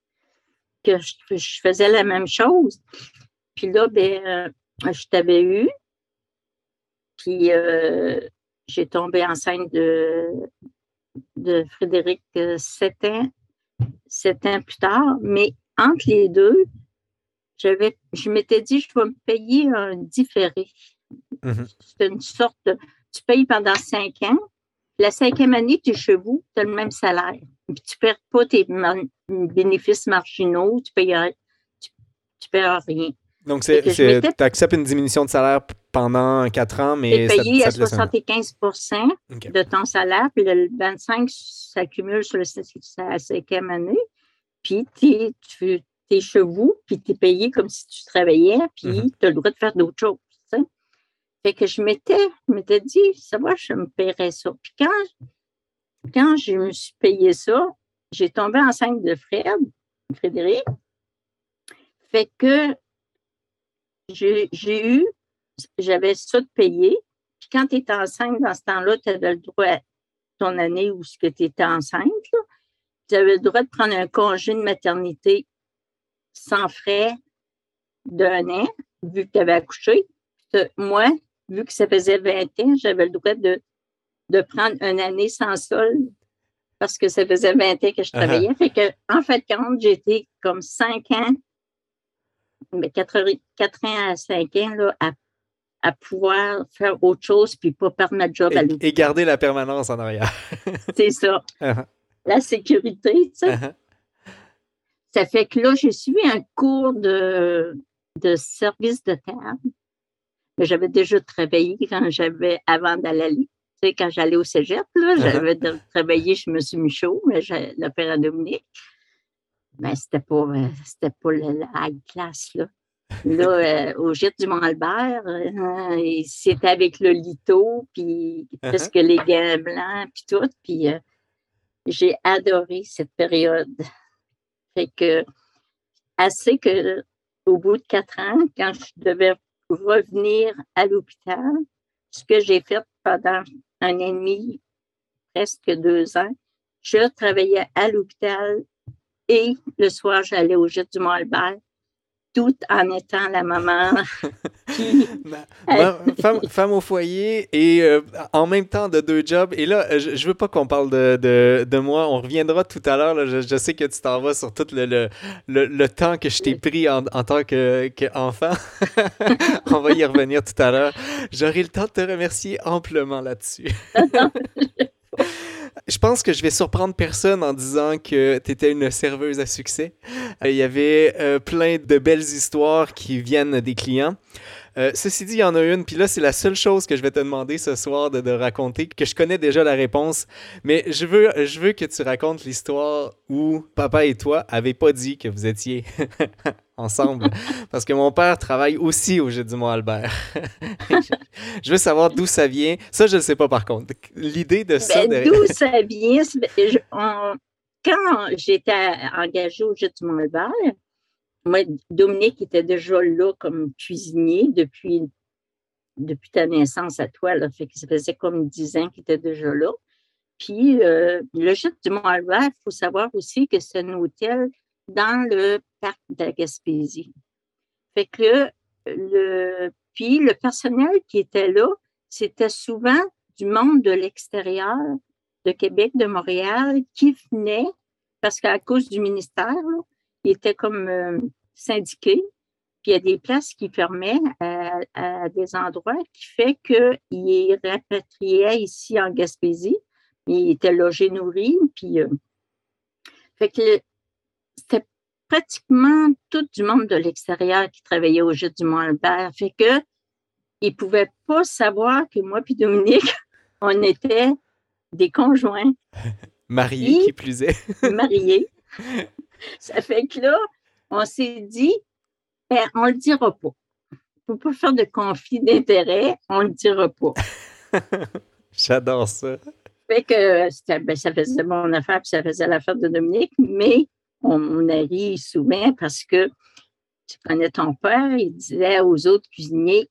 que je, faisais la même chose. Puis là, ben, euh, je t'avais eu. Puis euh, j'ai tombé enceinte de, de Frédéric Setin sept ans plus tard, mais entre les deux, je m'étais dit, je vais me payer un différé. Mm-hmm. C'est une sorte de, tu payes pendant cinq ans. La cinquième année, tu es chez vous, tu as le même salaire. tu ne perds pas tes bénéfices marginaux, tu ne payes, tu, perds rien. Donc, tu acceptes une diminution de salaire pendant quatre ans, mais. Tu es payé à 75% de ton salaire, puis le 25 s'accumule sur la cinquième année. Puis tu es chez vous, puis tu es payé comme si tu travaillais, puis mm-hmm. tu as le droit de faire d'autres choses. Fait que je m'étais, m'étais dit, ça va, je me paierais ça. Puis quand, quand je me suis payé ça, j'ai tombé enceinte de Fred, Frédéric. Fait que j'ai eu, j'avais ça de payer. Puis quand tu étais enceinte, dans ce temps-là, tu avais le droit, à ton année où tu étais enceinte, tu avais le droit de prendre un congé de maternité sans frais d'un an, vu que tu avais accouché. Moi, vu que ça faisait 20 ans, j'avais le droit de, de prendre une année sans sol parce que ça faisait 20 ans que je uh-huh. travaillais. Fait que, en fait, quand j'étais comme 5 ans mais 4, ans à 5 ans là, à, pouvoir faire autre chose puis pas perdre ma job et, à Et garder la permanence en arrière. [LAUGHS] c'est ça. Uh-huh. La sécurité, tu sais. Uh-huh. Ça fait que là, j'ai suivi un cours de, de service de table. J'avais déjà travaillé quand j'avais, avant d'aller quand j'allais au cégep, là, uh-huh. j'avais travaillé chez M. Michaud, l'opéra à Dominique. Mais ben, c'était pas, euh, c'était pas la, high class, là. Là, [LAUGHS] euh, au gîte du Mont-Albert, euh, c'était avec le lito, puis presque les gants blancs, puis tout. Puis j'ai adoré cette période. Fait que, assez que, au bout de quatre ans, quand je devais revenir à l'hôpital, ce que j'ai fait pendant un an et demi, presque deux ans, je travaillais à l'hôpital et le soir, j'allais au Gîte du Mont-Albert tout en étant la maman. [LAUGHS] femme, au foyer et euh, en même temps de deux jobs. Et là, je, ne veux pas qu'on parle de, de, moi. On reviendra tout à l'heure. Je, sais que tu t'en vas sur tout le, le, le, temps que je t'ai pris en, en tant qu'enfant. [LAUGHS] On va y revenir tout à l'heure. J'aurai le temps de te remercier amplement là-dessus. [LAUGHS] [LAUGHS] Je pense que je vais surprendre personne en disant que tu étais une serveuse à succès. Euh, il y avait euh, plein de belles histoires qui viennent des clients. Euh, ceci dit, il y en a une, puis là, c'est la seule chose que je vais te demander ce soir de, raconter, que je connais déjà la réponse, mais je veux, je veux que tu racontes l'histoire où papa et toi avaient pas dit que vous étiez [LAUGHS] ensemble, [LAUGHS] parce que mon père travaille aussi au Jeu du Mont-Albert. [LAUGHS] je veux savoir d'où ça vient. Ça, je ne sais pas par contre. L'idée de ça... Ben, d'où ça vient, quand j'étais engagée au Jeu du Mont-Albert, moi, Dominique était déjà là comme cuisinier depuis, depuis ta naissance à toi. Là, fait que ça faisait comme dix ans qu'il était déjà là. Puis, euh, le gîte du Mont-Albert, il faut savoir aussi que c'est un hôtel dans le parc de la Gaspésie. Fait que le, puis le personnel qui était là, c'était souvent du monde de l'extérieur, de Québec, de Montréal, qui venait, parce qu'à cause du ministère, il était comme euh, syndiqué, puis il y a des places qui fermaient à, des endroits qui fait qu'il rapatriait ici en Gaspésie. Il était logé, nourri, puis euh, fait que c'était pratiquement tout du monde de l'extérieur qui travaillait au jeu du Mont-Albert. Fait que ils ne pouvaient pas savoir que moi puis Dominique, [LAUGHS] on était des conjoints. [LAUGHS] Mariés, qui plus est. mariés. Ça fait que là, on s'est dit, ben, on ne le dira pas. Il ne faut pas faire de conflit d'intérêts, on ne le dira pas. [LAUGHS] J'adore ça. Fait que ben, ça faisait mon affaire, puis ça faisait l'affaire de Dominique, mais on, a ri souvent parce que tu connais ton père, il disait aux autres cuisiniers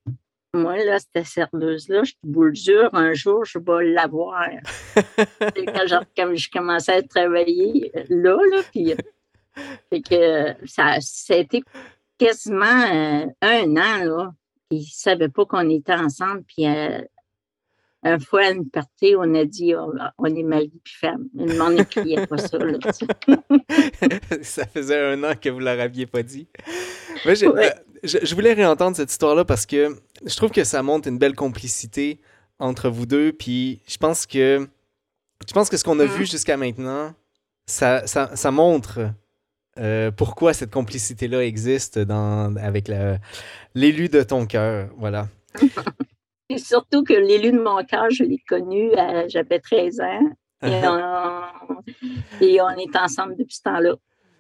moi, là, cette serveuse-là, je vous le jure, un jour, je vais l'avoir. [LAUGHS] quand, quand je commençais à travailler là, là, puis fait que ça, ça a été quasiment euh, un an, là. Ils ne savaient pas qu'on était ensemble. Puis euh, une fois à une partie, on a dit oh, on est mari puis femme. Le monde ne criait pas ça. Là, [LAUGHS] ça faisait un an que vous ne leur aviez pas dit. Euh, je, je, voulais réentendre cette histoire-là parce que je trouve que ça montre une belle complicité entre vous deux. Puis je pense que je pense que ce qu'on a mm. vu jusqu'à maintenant, ça, ça, ça montre euh, pourquoi cette complicité-là existe dans, avec l'élu de ton cœur. Voilà. [LAUGHS] Et surtout que l'élu de mon cœur, je l'ai connu, j'avais 13 ans. Et on, est ensemble depuis ce temps-là.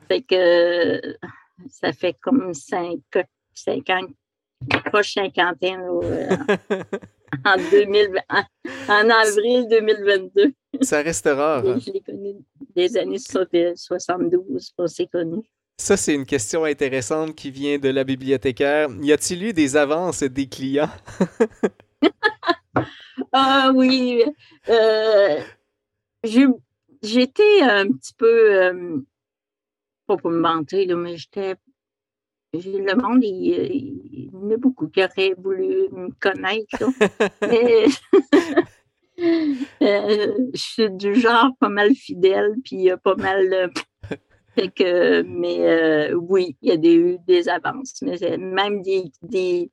Fait que ça fait comme 5, 5 ans, proche cinquantaine euh, en, 2000, en, avril 2022. Ça reste rare. Hein? Je l'ai connu des années 72, on s'est connus. Ça, c'est une question intéressante qui vient de la bibliothécaire. Y a-t-il eu des avances des clients? [LAUGHS] [LAUGHS] ah oui. Euh, j'étais un petit peu, euh, pas pour me mentir, mais j'étais. Le monde, il, y en a beaucoup qui auraient voulu me connaître. [LAUGHS] mais [LAUGHS] euh, je suis du genre pas mal fidèle, puis pas mal. fait que, mais euh, oui, il y a des, eu des avances. Mais même des, des,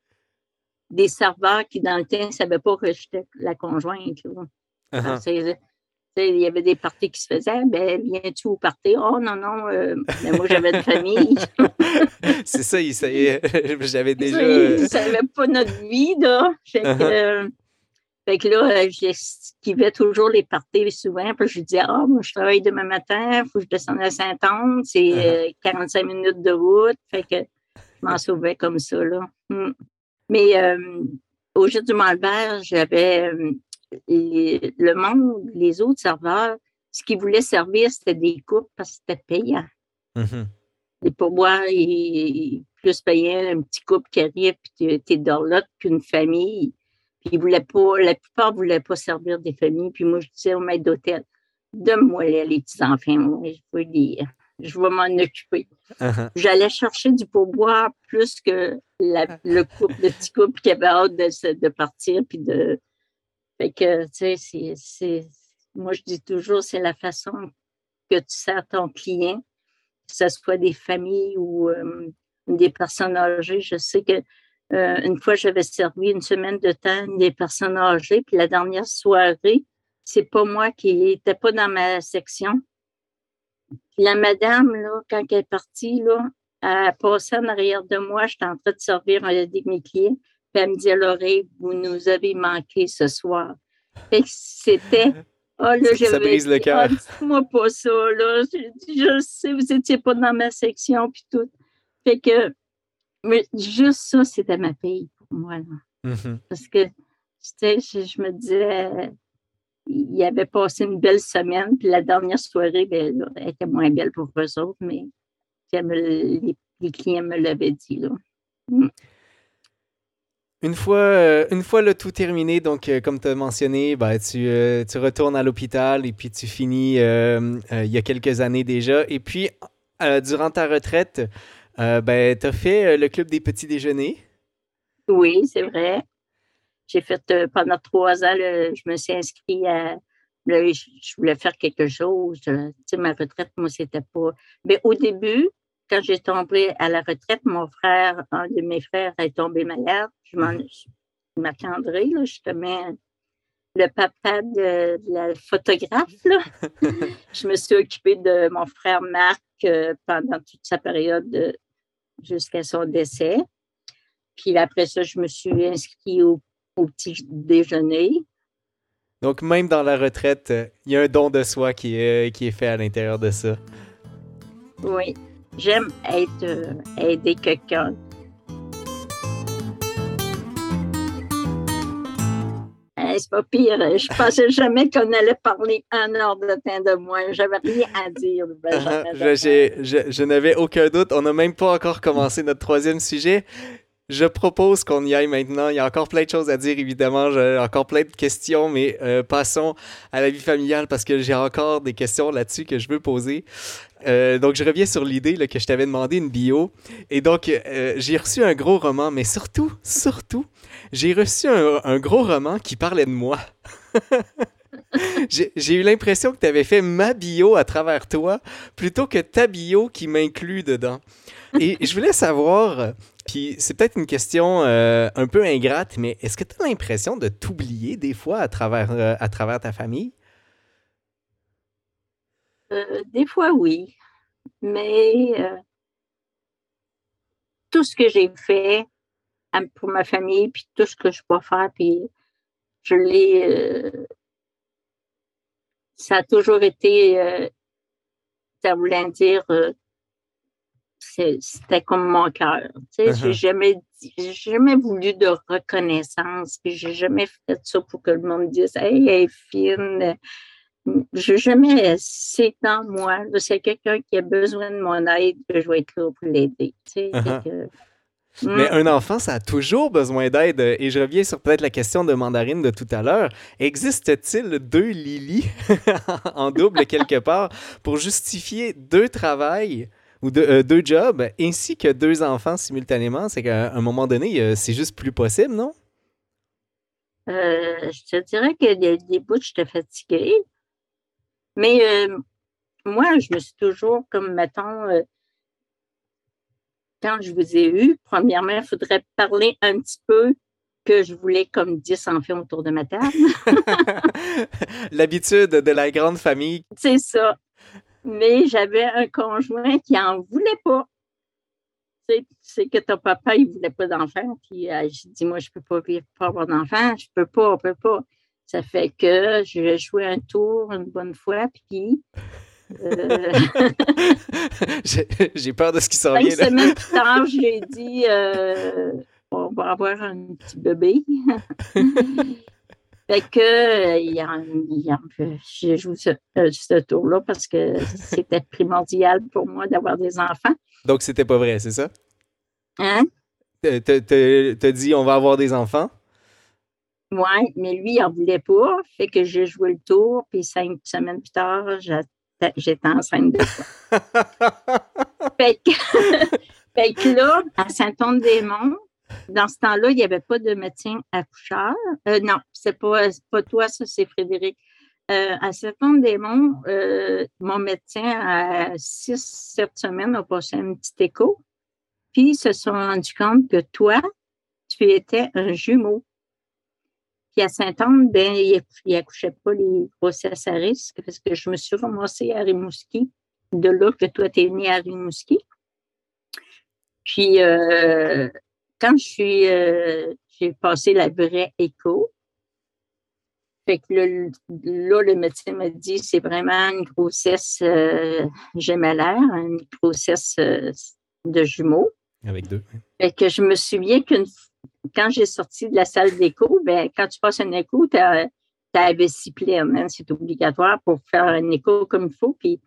des, serveurs qui, dans le temps, ne savaient pas que j'étais la conjointe. Uh-huh. il y avait des parties qui se faisaient. Ben, viens-tu au party? Oh non, non, euh, mais moi, j'avais une famille. [LAUGHS] c'est ça, [LAUGHS] j'avais déjà. Ils ne savaient pas notre vie, là. Fait que, uh-huh. Fait que là, j'esquivais toujours les parties souvent. Puis je disais, ah, moi, je travaille demain matin, il faut que je descende à Saint-Anne, c'est 45 uh-huh. minutes de route. Fait que je m'en sauvais comme ça, là. Hmm. Mais euh, au jour du Malbert, j'avais euh, le monde, les autres serveurs, ce qu'ils voulaient servir, c'était des coupes parce que c'était payant. Mm-hmm. Les pourboires, ils, plus payant un petit couple qui arrive, puis tu es l'autre qu'une famille. Puis ils voulaient pas, la plupart ne voulaient pas servir des familles. Puis moi, je disais au maître d'hôtel, donne-moi les, petits-enfants, moi, je veux dire je vais m'en occuper. Uh-huh. J'allais chercher du pourboire plus que le couple, le petit couple qui avait hâte de, de partir. Puis de... Fait que, tu sais, c'est, moi, je dis toujours, c'est la façon que tu sers ton client, que ce soit des familles ou euh, des personnes âgées. Je sais que euh, une fois, j'avais servi une semaine de temps des personnes âgées, puis la dernière soirée, c'est pas moi qui n'étais pas dans ma section la madame, là, quand elle est partie, là, elle passé en arrière de moi. J'étais en train de servir un de mes clients. Puis elle me dit à l'oreille, vous nous avez manqué ce soir. Fait que c'était. Oh, là, ça brise le cœur. Oh, moi pas ça, là. Je, sais, vous n'étiez pas dans ma section, puis tout. Fait que, mais juste ça, c'était ma paye pour moi, là. Mm-hmm. Parce que, tu sais, je me disais, il avait passé une belle semaine, puis la dernière soirée, ben, elle était moins belle pour eux autres, mais les, clients me l'avaient dit. Là. Mm. Une fois, euh, une fois le tout terminé, donc euh, comme tu as mentionné, ben, tu, euh, tu, retournes à l'hôpital et puis tu finis il y a quelques années déjà. Et puis, durant ta retraite, ben, tu as fait le club des petits déjeuners. Oui, c'est vrai. J'ai fait euh, pendant trois ans, je me suis inscrite à. je voulais faire quelque chose. Tu sais, ma retraite, moi, c'était pas. Mais au début, quand j'ai tombé à la retraite, mon frère, un de mes frères, est tombé malade. Je m'attendrai, là, justement, le papa de, la photographe. Là. [LAUGHS] je me suis occupée de mon frère Marc euh, pendant toute sa période jusqu'à son décès. Puis après ça, je me suis inscrite au au petit déjeuner. Donc, même dans la retraite, euh, il y a un don de soi qui est, qui est fait à l'intérieur de ça. Oui, j'aime être, euh, aider quelqu'un. c'est pas pire. Je pensais [LAUGHS] jamais qu'on allait parler un heure de temps de moi. J'avais rien à dire. [LAUGHS] Je, je, je n'avais aucun doute. On n'a même pas encore commencé notre troisième sujet. Je propose qu'on y aille maintenant. Il y a encore plein de choses à dire, évidemment. J'ai encore plein de questions, mais euh, passons à la vie familiale parce que j'ai encore des questions là-dessus que je veux poser. Euh, donc, je reviens sur l'idée que je t'avais demandé une bio. Et donc, euh, j'ai reçu un gros roman, mais surtout, surtout, j'ai reçu un, gros roman qui parlait de moi. [LAUGHS] [LAUGHS] j'ai eu l'impression que tu avais fait ma bio à travers toi plutôt que ta bio qui m'inclut dedans. Et je voulais savoir, puis c'est peut-être une question euh, un peu ingrate, mais est-ce que tu as l'impression de t'oublier des fois à travers, euh, à travers ta famille? Euh, des fois, oui. Mais tout ce que j'ai fait pour ma famille, puis tout ce que je peux faire, puis je l'ai. Ça a toujours été. ça voulait dire c'était comme mon cœur. Tu sais, J'ai uh-huh. jamais, jamais voulu de reconnaissance, puis j'ai jamais fait ça pour que le monde dise Hey, elle est fine. Je jamais, c'est en moi. C'est quelqu'un qui a besoin de mon aide, que je vais être là pour l'aider. Uh-huh. Mais un enfant, ça a toujours besoin d'aide. Et je reviens sur peut-être la question de Mandarine de tout à l'heure. Existe-t-il deux Lily [LAUGHS] en double quelque part pour justifier deux travails ou euh, deux jobs ainsi que deux enfants simultanément, c'est qu'à un moment donné, euh, c'est juste plus possible, non? Euh, je te dirais que des, des bouts, te fatiguée. Mais moi, je me suis toujours, comme mettons, quand je vous ai eu, premièrement, il faudrait parler un petit peu que je voulais comme 10 enfants autour de ma table. [LAUGHS] L'habitude de la grande famille. C'est ça mais j'avais un conjoint qui n'en voulait pas. tu sais que ton papa, il voulait pas d'enfant. Puis euh, j'ai dit, moi, je peux pas vivre pas avoir d'enfant. Je peux pas, on peut pas. Ça fait que je vais jouer un tour une bonne fois, puis. Euh, [LAUGHS] j'ai peur de ce qui s'en vient. Cinq semaines plus tard, j'ai dit euh, on va avoir un petit bébé. [LAUGHS] fait que j'ai joué ce, ce tour-là parce que c'était primordial pour moi d'avoir des enfants. Donc, c'était pas vrai, c'est ça? Hein? T'as dit on va avoir des enfants? Oui, mais lui, il n'en voulait pas. Fait que j'ai joué le tour, puis cinq semaines plus tard, j'étais enceinte de [LAUGHS] fait, que, [LAUGHS] fait que là, à Saint-Anne-des-Monts, dans ce temps-là, il n'y avait pas de médecin accoucheur. Euh, non, c'est pas, pas toi, ça, c'est Frédéric. Euh, à Saint-Anne-des-Monts, euh, mon médecin, à six, sept semaines, a passé un petit écho. Puis ils se sont rendus compte que toi, tu étais un jumeau. Puis à Saint-Anne, ben, il n'accouchait pas les grossesses à risque parce que je me suis ramassée à Rimouski, de là que toi, tu es né à Rimouski. Puis euh, quand je suis, euh, j'ai passé la vraie écho, fait que là, le médecin m'a dit c'est vraiment une grossesse euh, gémellaire, une grossesse euh, de jumeaux. Avec deux. Fait que je me souviens qu'une quand j'ai sorti de la salle d'écho, ben, quand tu passes un écho, tu as, ta vessie pleine. Hein, c'est obligatoire pour faire un écho comme il faut. Puis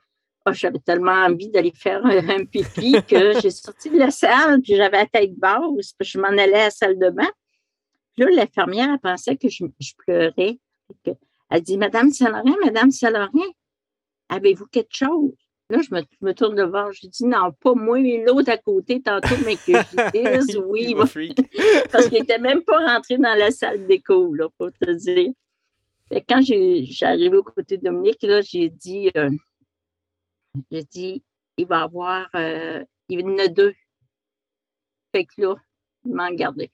oh, j'avais tellement envie d'aller faire un pipi [LAUGHS] que j'ai sorti de la salle, puis j'avais la tête basse, puis je m'en allais à la salle de bain. Puis là, l'infirmière pensait que je, pleurais. Elle dit Madame Salorien, Madame Salorien, avez-vous quelque chose? Là, je me, tourne de voir, je dis non, pas moi, l'autre à côté, tantôt, mais que je [LAUGHS] dis oui. [LAUGHS] Parce qu'il n'était même pas rentré dans la salle d'écho, là, pour te dire. Quand j'arrive aux côtés de Dominique, là, j'ai dit, euh, j'ai dit, il va avoir, euh, il y en a deux. Fait que là, il m'a gardé.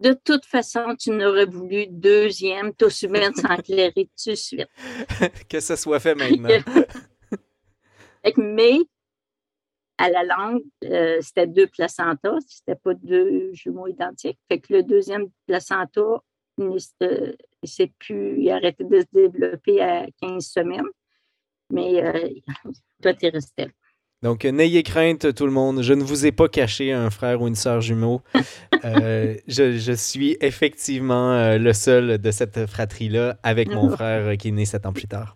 De toute façon, tu n'aurais voulu deuxième, tout de mettre s'enclairer [LAUGHS] tout de suite. que ce soit fait maintenant. Mais à la langue, euh, c'était deux placentas, c'était pas deux jumeaux identiques. Fait que le deuxième placenta, il, euh, s'est pu, il a arrêté de se développer à 15 semaines. Mais euh, [LAUGHS] toi, tu es resté Donc, n'ayez crainte, tout le monde. Je ne vous ai pas caché un frère ou une sœur jumeau. [LAUGHS] je, suis effectivement le seul de cette fratrie-là avec mon [LAUGHS] frère qui est né sept ans plus tard.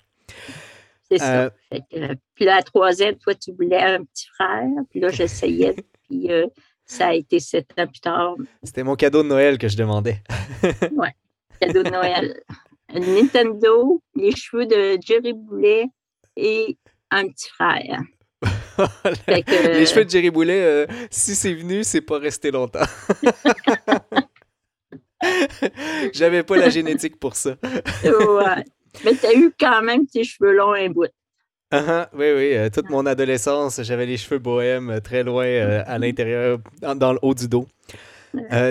C'est ça. Euh, puis la troisième, toi, tu voulais un petit frère. Puis là, j'essayais. [LAUGHS] puis euh, ça a été sept ans plus tard. C'était mon cadeau de Noël que je demandais. [LAUGHS] oui, cadeau de Noël. Nintendo, les cheveux de Jerry Boulet et un petit frère. [LAUGHS] les cheveux de Jerry Boulet, euh, si c'est venu, c'est pas resté longtemps. J'avais pas la génétique pour ça. ouais. Mais tu as eu quand même tes cheveux longs un bout. Uh oui, oui. Euh, toute mon adolescence, j'avais les cheveux bohèmes euh, très loin euh, à l'intérieur, dans, le haut du dos.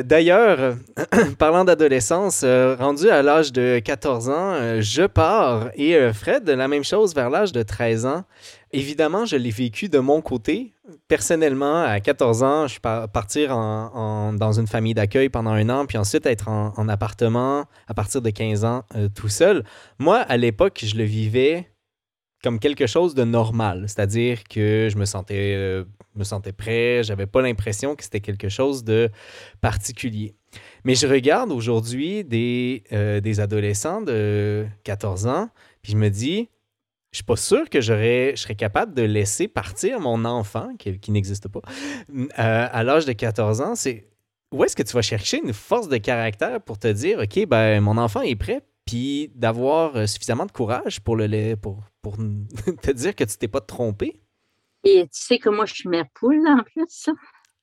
D'ailleurs, [CLEARS THROAT] parlant d'adolescence, rendu à l'âge de 14 ans, je pars et Fred, la même chose vers l'âge de 13 ans. Évidemment, je l'ai vécu de mon côté. Personnellement, à 14 ans, je suis partir dans une famille d'accueil pendant un an, puis ensuite être en, appartement à partir de 15 ans tout seul. Moi, à l'époque, je le vivais comme quelque chose de normal, c'est-à-dire que je me sentais, euh, me sentais prêt, j'avais pas l'impression que c'était quelque chose de particulier. Mais je regarde aujourd'hui des, euh, des adolescents de 14 ans, puis je me dis, je suis pas sûr que je serais capable de laisser partir mon enfant, qui, qui n'existe pas, euh, à l'âge de 14 ans. C'est où est-ce que tu vas chercher une force de caractère pour te dire, OK, ben mon enfant est prêt, puis d'avoir euh, suffisamment de courage pour, le, pour, pour [LAUGHS] te dire que tu t'es pas trompé. Et tu sais que moi, je suis mère poule, en plus.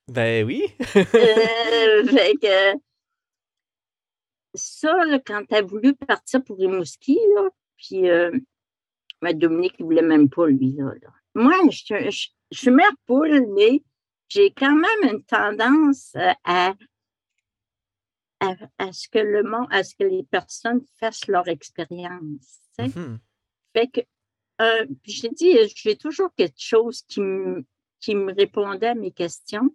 Ben oui. euh, [LAUGHS] fait que, ça, quand tu as voulu partir pour Rimouski, là, puis euh, ben, Dominique, il voulait même pas, lui, là. Moi, je, je, je, suis mère poule, mais j'ai quand même une tendance euh, à à, ce que le monde, à ce que les personnes fassent leur expérience. Mm-hmm. Fait que, euh, j'ai dit, j'ai toujours quelque chose qui me, qui me répondait à mes questions.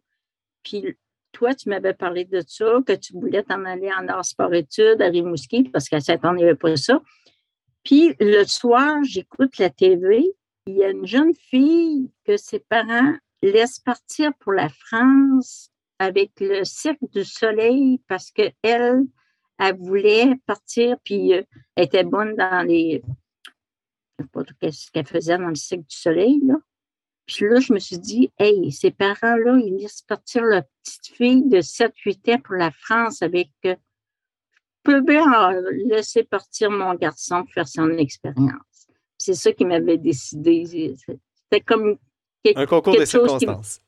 Puis toi, tu m'avais parlé de ça, que tu voulais t'en aller en art sport-études à Rimouski, parce qu'à cette il n'y avait pas ça. Puis le soir, j'écoute la TV. Il y a une jeune fille que ses parents laissent partir pour la France avec le Cirque du Soleil parce qu'elle, elle voulait partir, puis euh, elle était bonne dans les. Je ne sais pas ce qu'elle faisait dans le Cirque du Soleil, là. Puis là, je me suis dit, hey, ces parents-là, ils laissent partir leur petite fille de 7-8 ans pour la France avec. Euh, je peux bien laisser partir mon garçon pour faire son expérience. C'est ça qui m'avait décidé. C'était comme un concours de circonstances.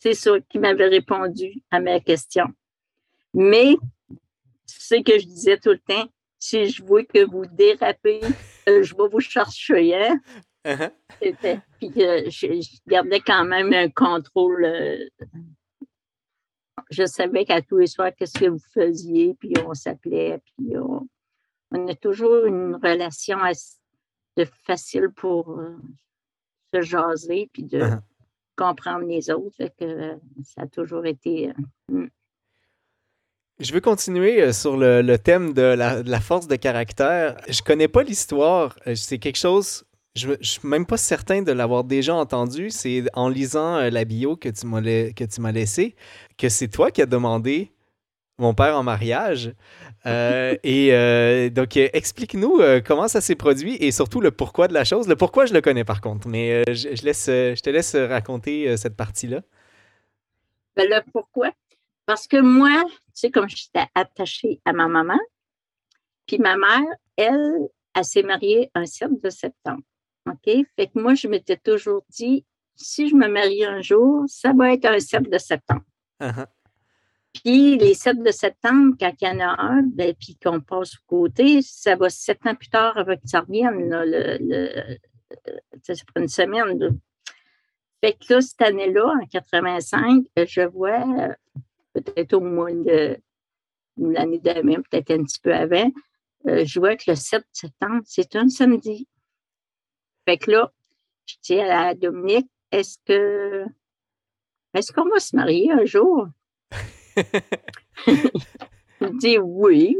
C'est ça qui m'avait répondu à ma question. Mais ce que je disais tout le temps, si je vois que vous dérapez, euh, je vais vous chercher. Hein? Uh-huh. Puis je, gardais quand même un contrôle. Euh, je savais qu'à tous les soirs, qu'est-ce que vous faisiez, puis on s'appelait, puis on, a toujours une relation de facile pour euh, se jaser, puis de uh-huh. Comprendre les autres. que ça a toujours été. Hmm. Je veux continuer euh, sur le, thème de la, force de caractère. Je connais pas l'histoire. Euh, c'est quelque chose. Je, ne suis même pas certain de l'avoir déjà entendu. C'est en lisant euh, la bio que tu m'as que tu m'as laissé que c'est toi qui as demandé mon père en mariage. et donc, explique-nous comment ça s'est produit et surtout le pourquoi de la chose. Le pourquoi, je le connais par contre, mais je, laisse, je te laisse raconter cette partie-là. Ben, le pourquoi, parce que moi, tu sais, comme j'étais attachée à ma maman, puis ma mère, elle, elle s'est mariée un 7 de septembre. OK? Fait que moi, je m'étais toujours dit, si je me marie un jour, ça va être un 7 de septembre. Uh-huh. Puis les 7 de septembre, quand il y en a un, ben, puis qu'on passe au côté, ça va sept ans plus tard avec que ça revienne. le, le, ça prend une semaine. Fait que là, cette année-là, en 85, je vois peut-être au moins de l'année d'avant, peut-être un petit peu avant, euh, je vois que le 7 septembre, c'est un samedi. Fait que là, je dis à Dominique, est-ce que est-ce qu'on va se marier un jour? [LAUGHS] il dit oui.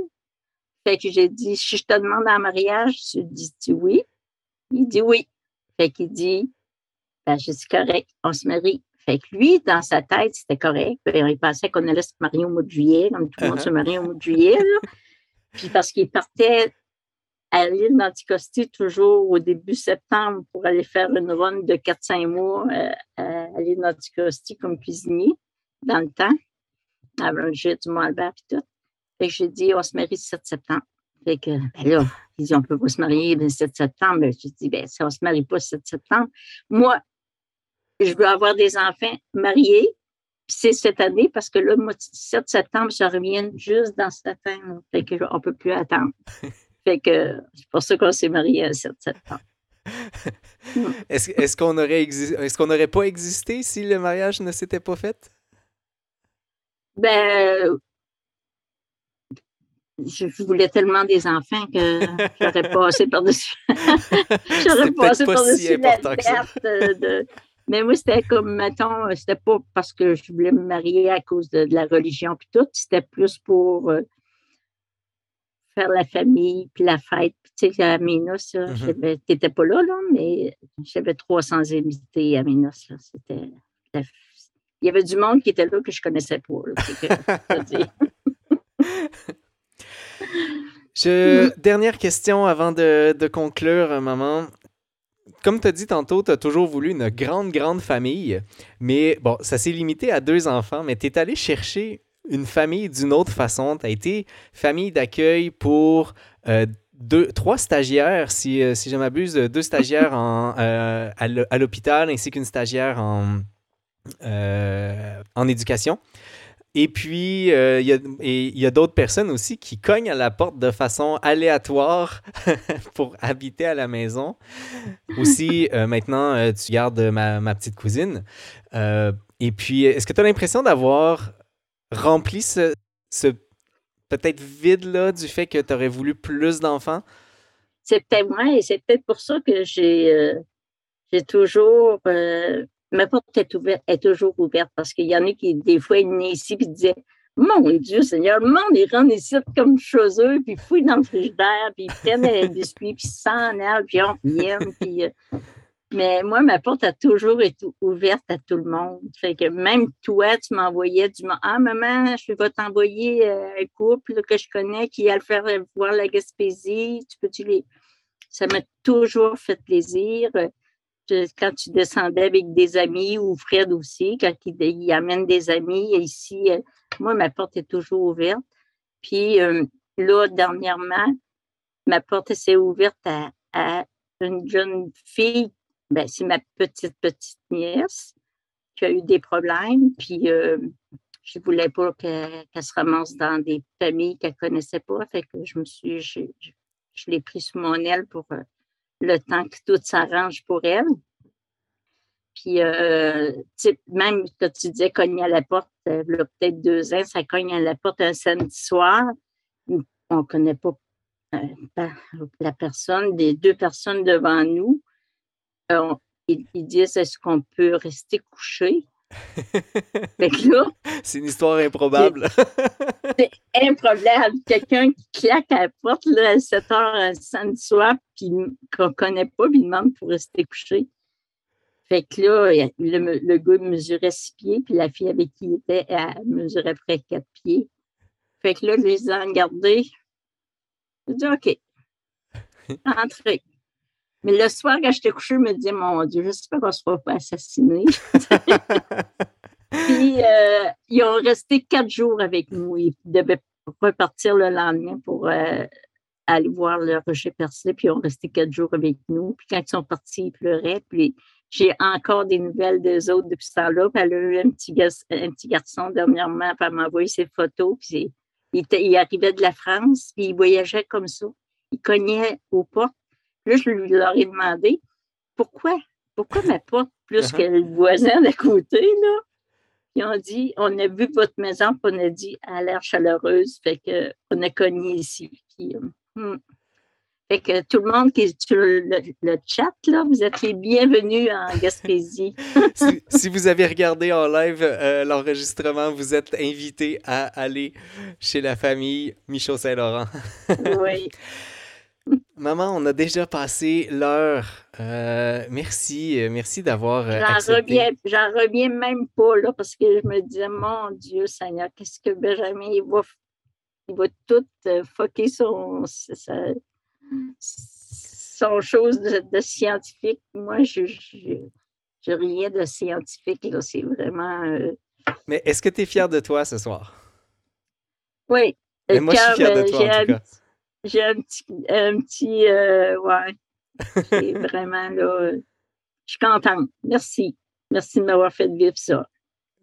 Fait que j'ai dit, si je te demande en mariage, tu dis oui. Il dit oui. Fait qu'il dit, ben, je dis correct, on se marie. Fait que lui, dans sa tête, c'était correct. Il pensait qu'on allait se marier au mois de juillet, comme tout le monde uh-huh. se marie au mois de juillet. [LAUGHS] Puis parce qu'il partait à l'île d'Anticosti toujours au début septembre pour aller faire une run de 4-5 mois euh, à l'île d'Anticosti comme cuisinier dans le temps, avant jet du et tout. Fait que j'ai dit, on se marie le 7 septembre. Fait que, ben là, ils dit, on peut pas se marier le 7 septembre. J'ai dit, ben, si on se marie pas le 7 septembre, moi, je veux avoir des enfants mariés. C'est cette année parce que là, le 7 septembre, je reviens juste dans cette année. Fait qu'on ne peut plus attendre. [LAUGHS] fait que c'est pour ça qu'on s'est mariés le 7 septembre. [LAUGHS] est-ce, qu'on aurait est-ce qu'on n'aurait pas existé si le mariage ne s'était pas fait? Ben, je voulais tellement des enfants que j'aurais passé par-dessus. [LAUGHS] j'aurais passé par-dessus la perte de, mais moi, c'était comme, mettons, c'était pas parce que je voulais me marier à cause de, la religion puis tout, c'était plus pour euh, faire la famille puis la fête. tu sais, à mm-hmm. tu n'étais pas là, là, mais j'avais 300 invités à. Là. C'était il y avait du monde qui était là que je connaissais pas. [LAUGHS] dernière question avant de, conclure, maman comme tu as dit tantôt, tu as toujours voulu une grande, grande famille. Mais bon, ça s'est limité à deux enfants, mais tu es allé chercher une famille d'une autre façon. Tu as été famille d'accueil pour euh, deux, trois stagiaires, si, euh, si je m'abuse, deux stagiaires euh, à l'hôpital ainsi qu'une stagiaire en, en éducation. Et puis, euh, il y a, d'autres personnes aussi qui cognent à la porte de façon aléatoire [LAUGHS] pour habiter à la maison. Aussi, [LAUGHS] euh, maintenant, euh, tu gardes ma, petite cousine. et puis, est-ce que tu as l'impression d'avoir rempli ce, peut-être vide-là du fait que tu aurais voulu plus d'enfants? C'est peut-être moi et c'est peut-être pour ça que j'ai, j'ai toujours ma porte est ouverte, est toujours ouverte parce qu'il y en a qui, des fois, ils venaient ici et disaient Mon Dieu, Seigneur, le monde, ils rentrent ici comme chez eux, puis ils fouillent dans le frigidaire, puis ils prennent des [LAUGHS] biscuits, puis ils s'en allent, puis on viennent, puis. Euh, mais moi, ma porte a toujours été ouverte à tout le monde. Fait que même toi, tu m'envoyais du Ah, maman, je vais t'envoyer euh, un couple que je connais qui a le faire voir la Gaspésie. Tu peux-tu les. Ça m'a toujours fait plaisir. Quand tu descendais avec des amis ou Fred aussi, quand il, amène des amis ici, euh, moi, ma porte est toujours ouverte. Puis euh, là, dernièrement, ma porte s'est ouverte à, une jeune fille ben, c'est ma petite, petite nièce qui a eu des problèmes. Puis, euh, je ne voulais pas qu'elle se ramasse dans des familles qu'elle ne connaissait pas. Fait que je me suis, je, l'ai pris sous mon aile pour le temps que tout s'arrange pour elle. Puis, euh, même que tu disais cogner à la porte, a peut-être deux ans, ça cogne à la porte un samedi soir. On ne connaît pas la personne, des deux personnes devant nous. Euh, ils, disent est-ce qu'on peut rester couché? [LAUGHS] c'est une histoire improbable. C'est improbable. Quelqu'un qui claque à la porte à 7 heures un samedi soir, puis qu'on ne connaît pas, puis il demande pour rester couché. Fait que là, le, le, gars mesurait 6 pieds, puis la fille avec qui il était, elle mesurait près 4 pieds. Fait que là, je les ai regardés. J'ai dit OK. [LAUGHS] Entrez. Mais le soir, quand j'étais couchée, je me disais, mon Dieu, j'espère qu'on ne se fera pas assassiner. [LAUGHS] Puis, euh, ils ont resté quatre jours avec nous. Ils devaient repartir le lendemain pour euh, aller voir le rocher percé. Puis, ils ont resté quatre jours avec nous. Puis, quand ils sont partis, ils pleuraient. Puis, j'ai encore des nouvelles d'eux autres depuis ce temps-là. Puis, elle a eu un petit, un petit garçon dernièrement. Puis, elle m'a envoyé ses photos. Puis, il, il, arrivait de la France. Puis, il voyageait comme ça. Il cognait aux portes Là, je leur ai demandé pourquoi, pourquoi ma porte plus uh-huh. que le voisin d'à côté, là? Ils ont dit, on a vu votre maison, puis on a dit, elle a l'air chaleureuse, fait qu'on a cogné ici. Puis, euh, hmm. Fait que tout le monde qui est sur le, chat, là, vous êtes les bienvenus en Gaspésie. [LAUGHS] [LAUGHS] si, vous avez regardé en live euh, l'enregistrement, vous êtes invités à aller chez la famille Michaud-Saint-Laurent. oui. [LAUGHS] Maman, on a déjà passé l'heure. Euh, merci, euh, merci d'avoir. Euh, j'en reviens, j'en reviens même pas là parce que je me disais, mon Dieu Seigneur, qu'est-ce que Benjamin il va, il va tout fucker son, son chose de, scientifique. Moi, je, je, rien de scientifique là, c'est vraiment. Mais est-ce que tu es fier de toi ce soir? Oui. Mais moi, je suis fier de toi en tout cas j'ai un petit, un petit euh, ouais. [LAUGHS] C'est vraiment là. Je suis contente. Merci. Merci de m'avoir fait vivre ça.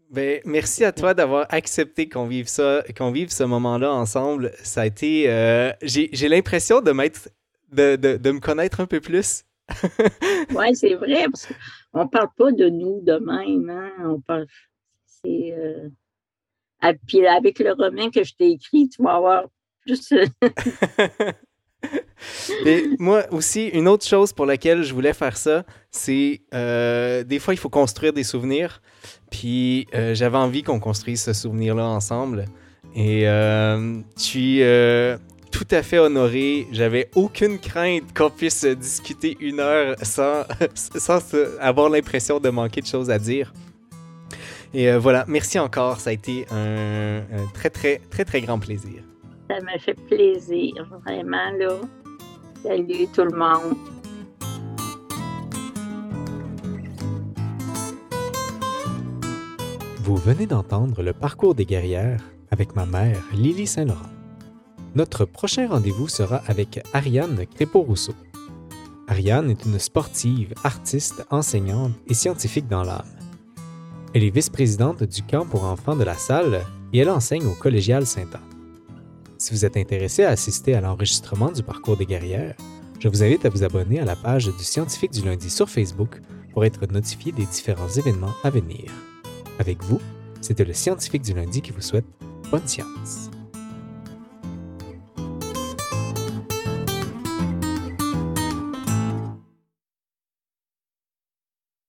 Ben, merci à toi d'avoir accepté qu'on vive ça, qu'on vive ce moment-là ensemble. Ça a été. Euh, j'ai l'impression de m'être. De, de, de, me connaître un peu plus. [LAUGHS] oui, c'est vrai, parce qu'on ne parle pas de nous de même. Hein? On parle. C'est. Euh... Puis avec le roman que je t'ai écrit, tu vas avoir [LAUGHS] [LAUGHS] Et moi aussi, une autre chose pour laquelle je voulais faire ça, c'est euh, des fois il faut construire des souvenirs. Puis euh, j'avais envie qu'on construise ce souvenir-là ensemble. Et euh, je suis tout à fait honoré. J'avais aucune crainte qu'on puisse discuter une heure sans, [LAUGHS] sans avoir l'impression de manquer de choses à dire. Et voilà, merci encore. Ça a été un très, très, très, très grand plaisir. Ça m'a fait plaisir, vraiment, là. Salut tout le monde. Vous venez d'entendre le parcours des guerrières avec ma mère, Lily Saint-Laurent. Notre prochain rendez-vous sera avec Ariane Crépeau-Rousseau. Ariane est une sportive, artiste, enseignante et scientifique dans l'âme. Elle est vice-présidente du camp pour enfants de la salle et elle enseigne au collégial Saint-Anne. Si vous êtes intéressé à assister à l'enregistrement du parcours des guerrières, je vous invite à vous abonner à la page du Scientifique du lundi sur Facebook pour être notifié des différents événements à venir. Avec vous, c'était le Scientifique du lundi qui vous souhaite bonne science.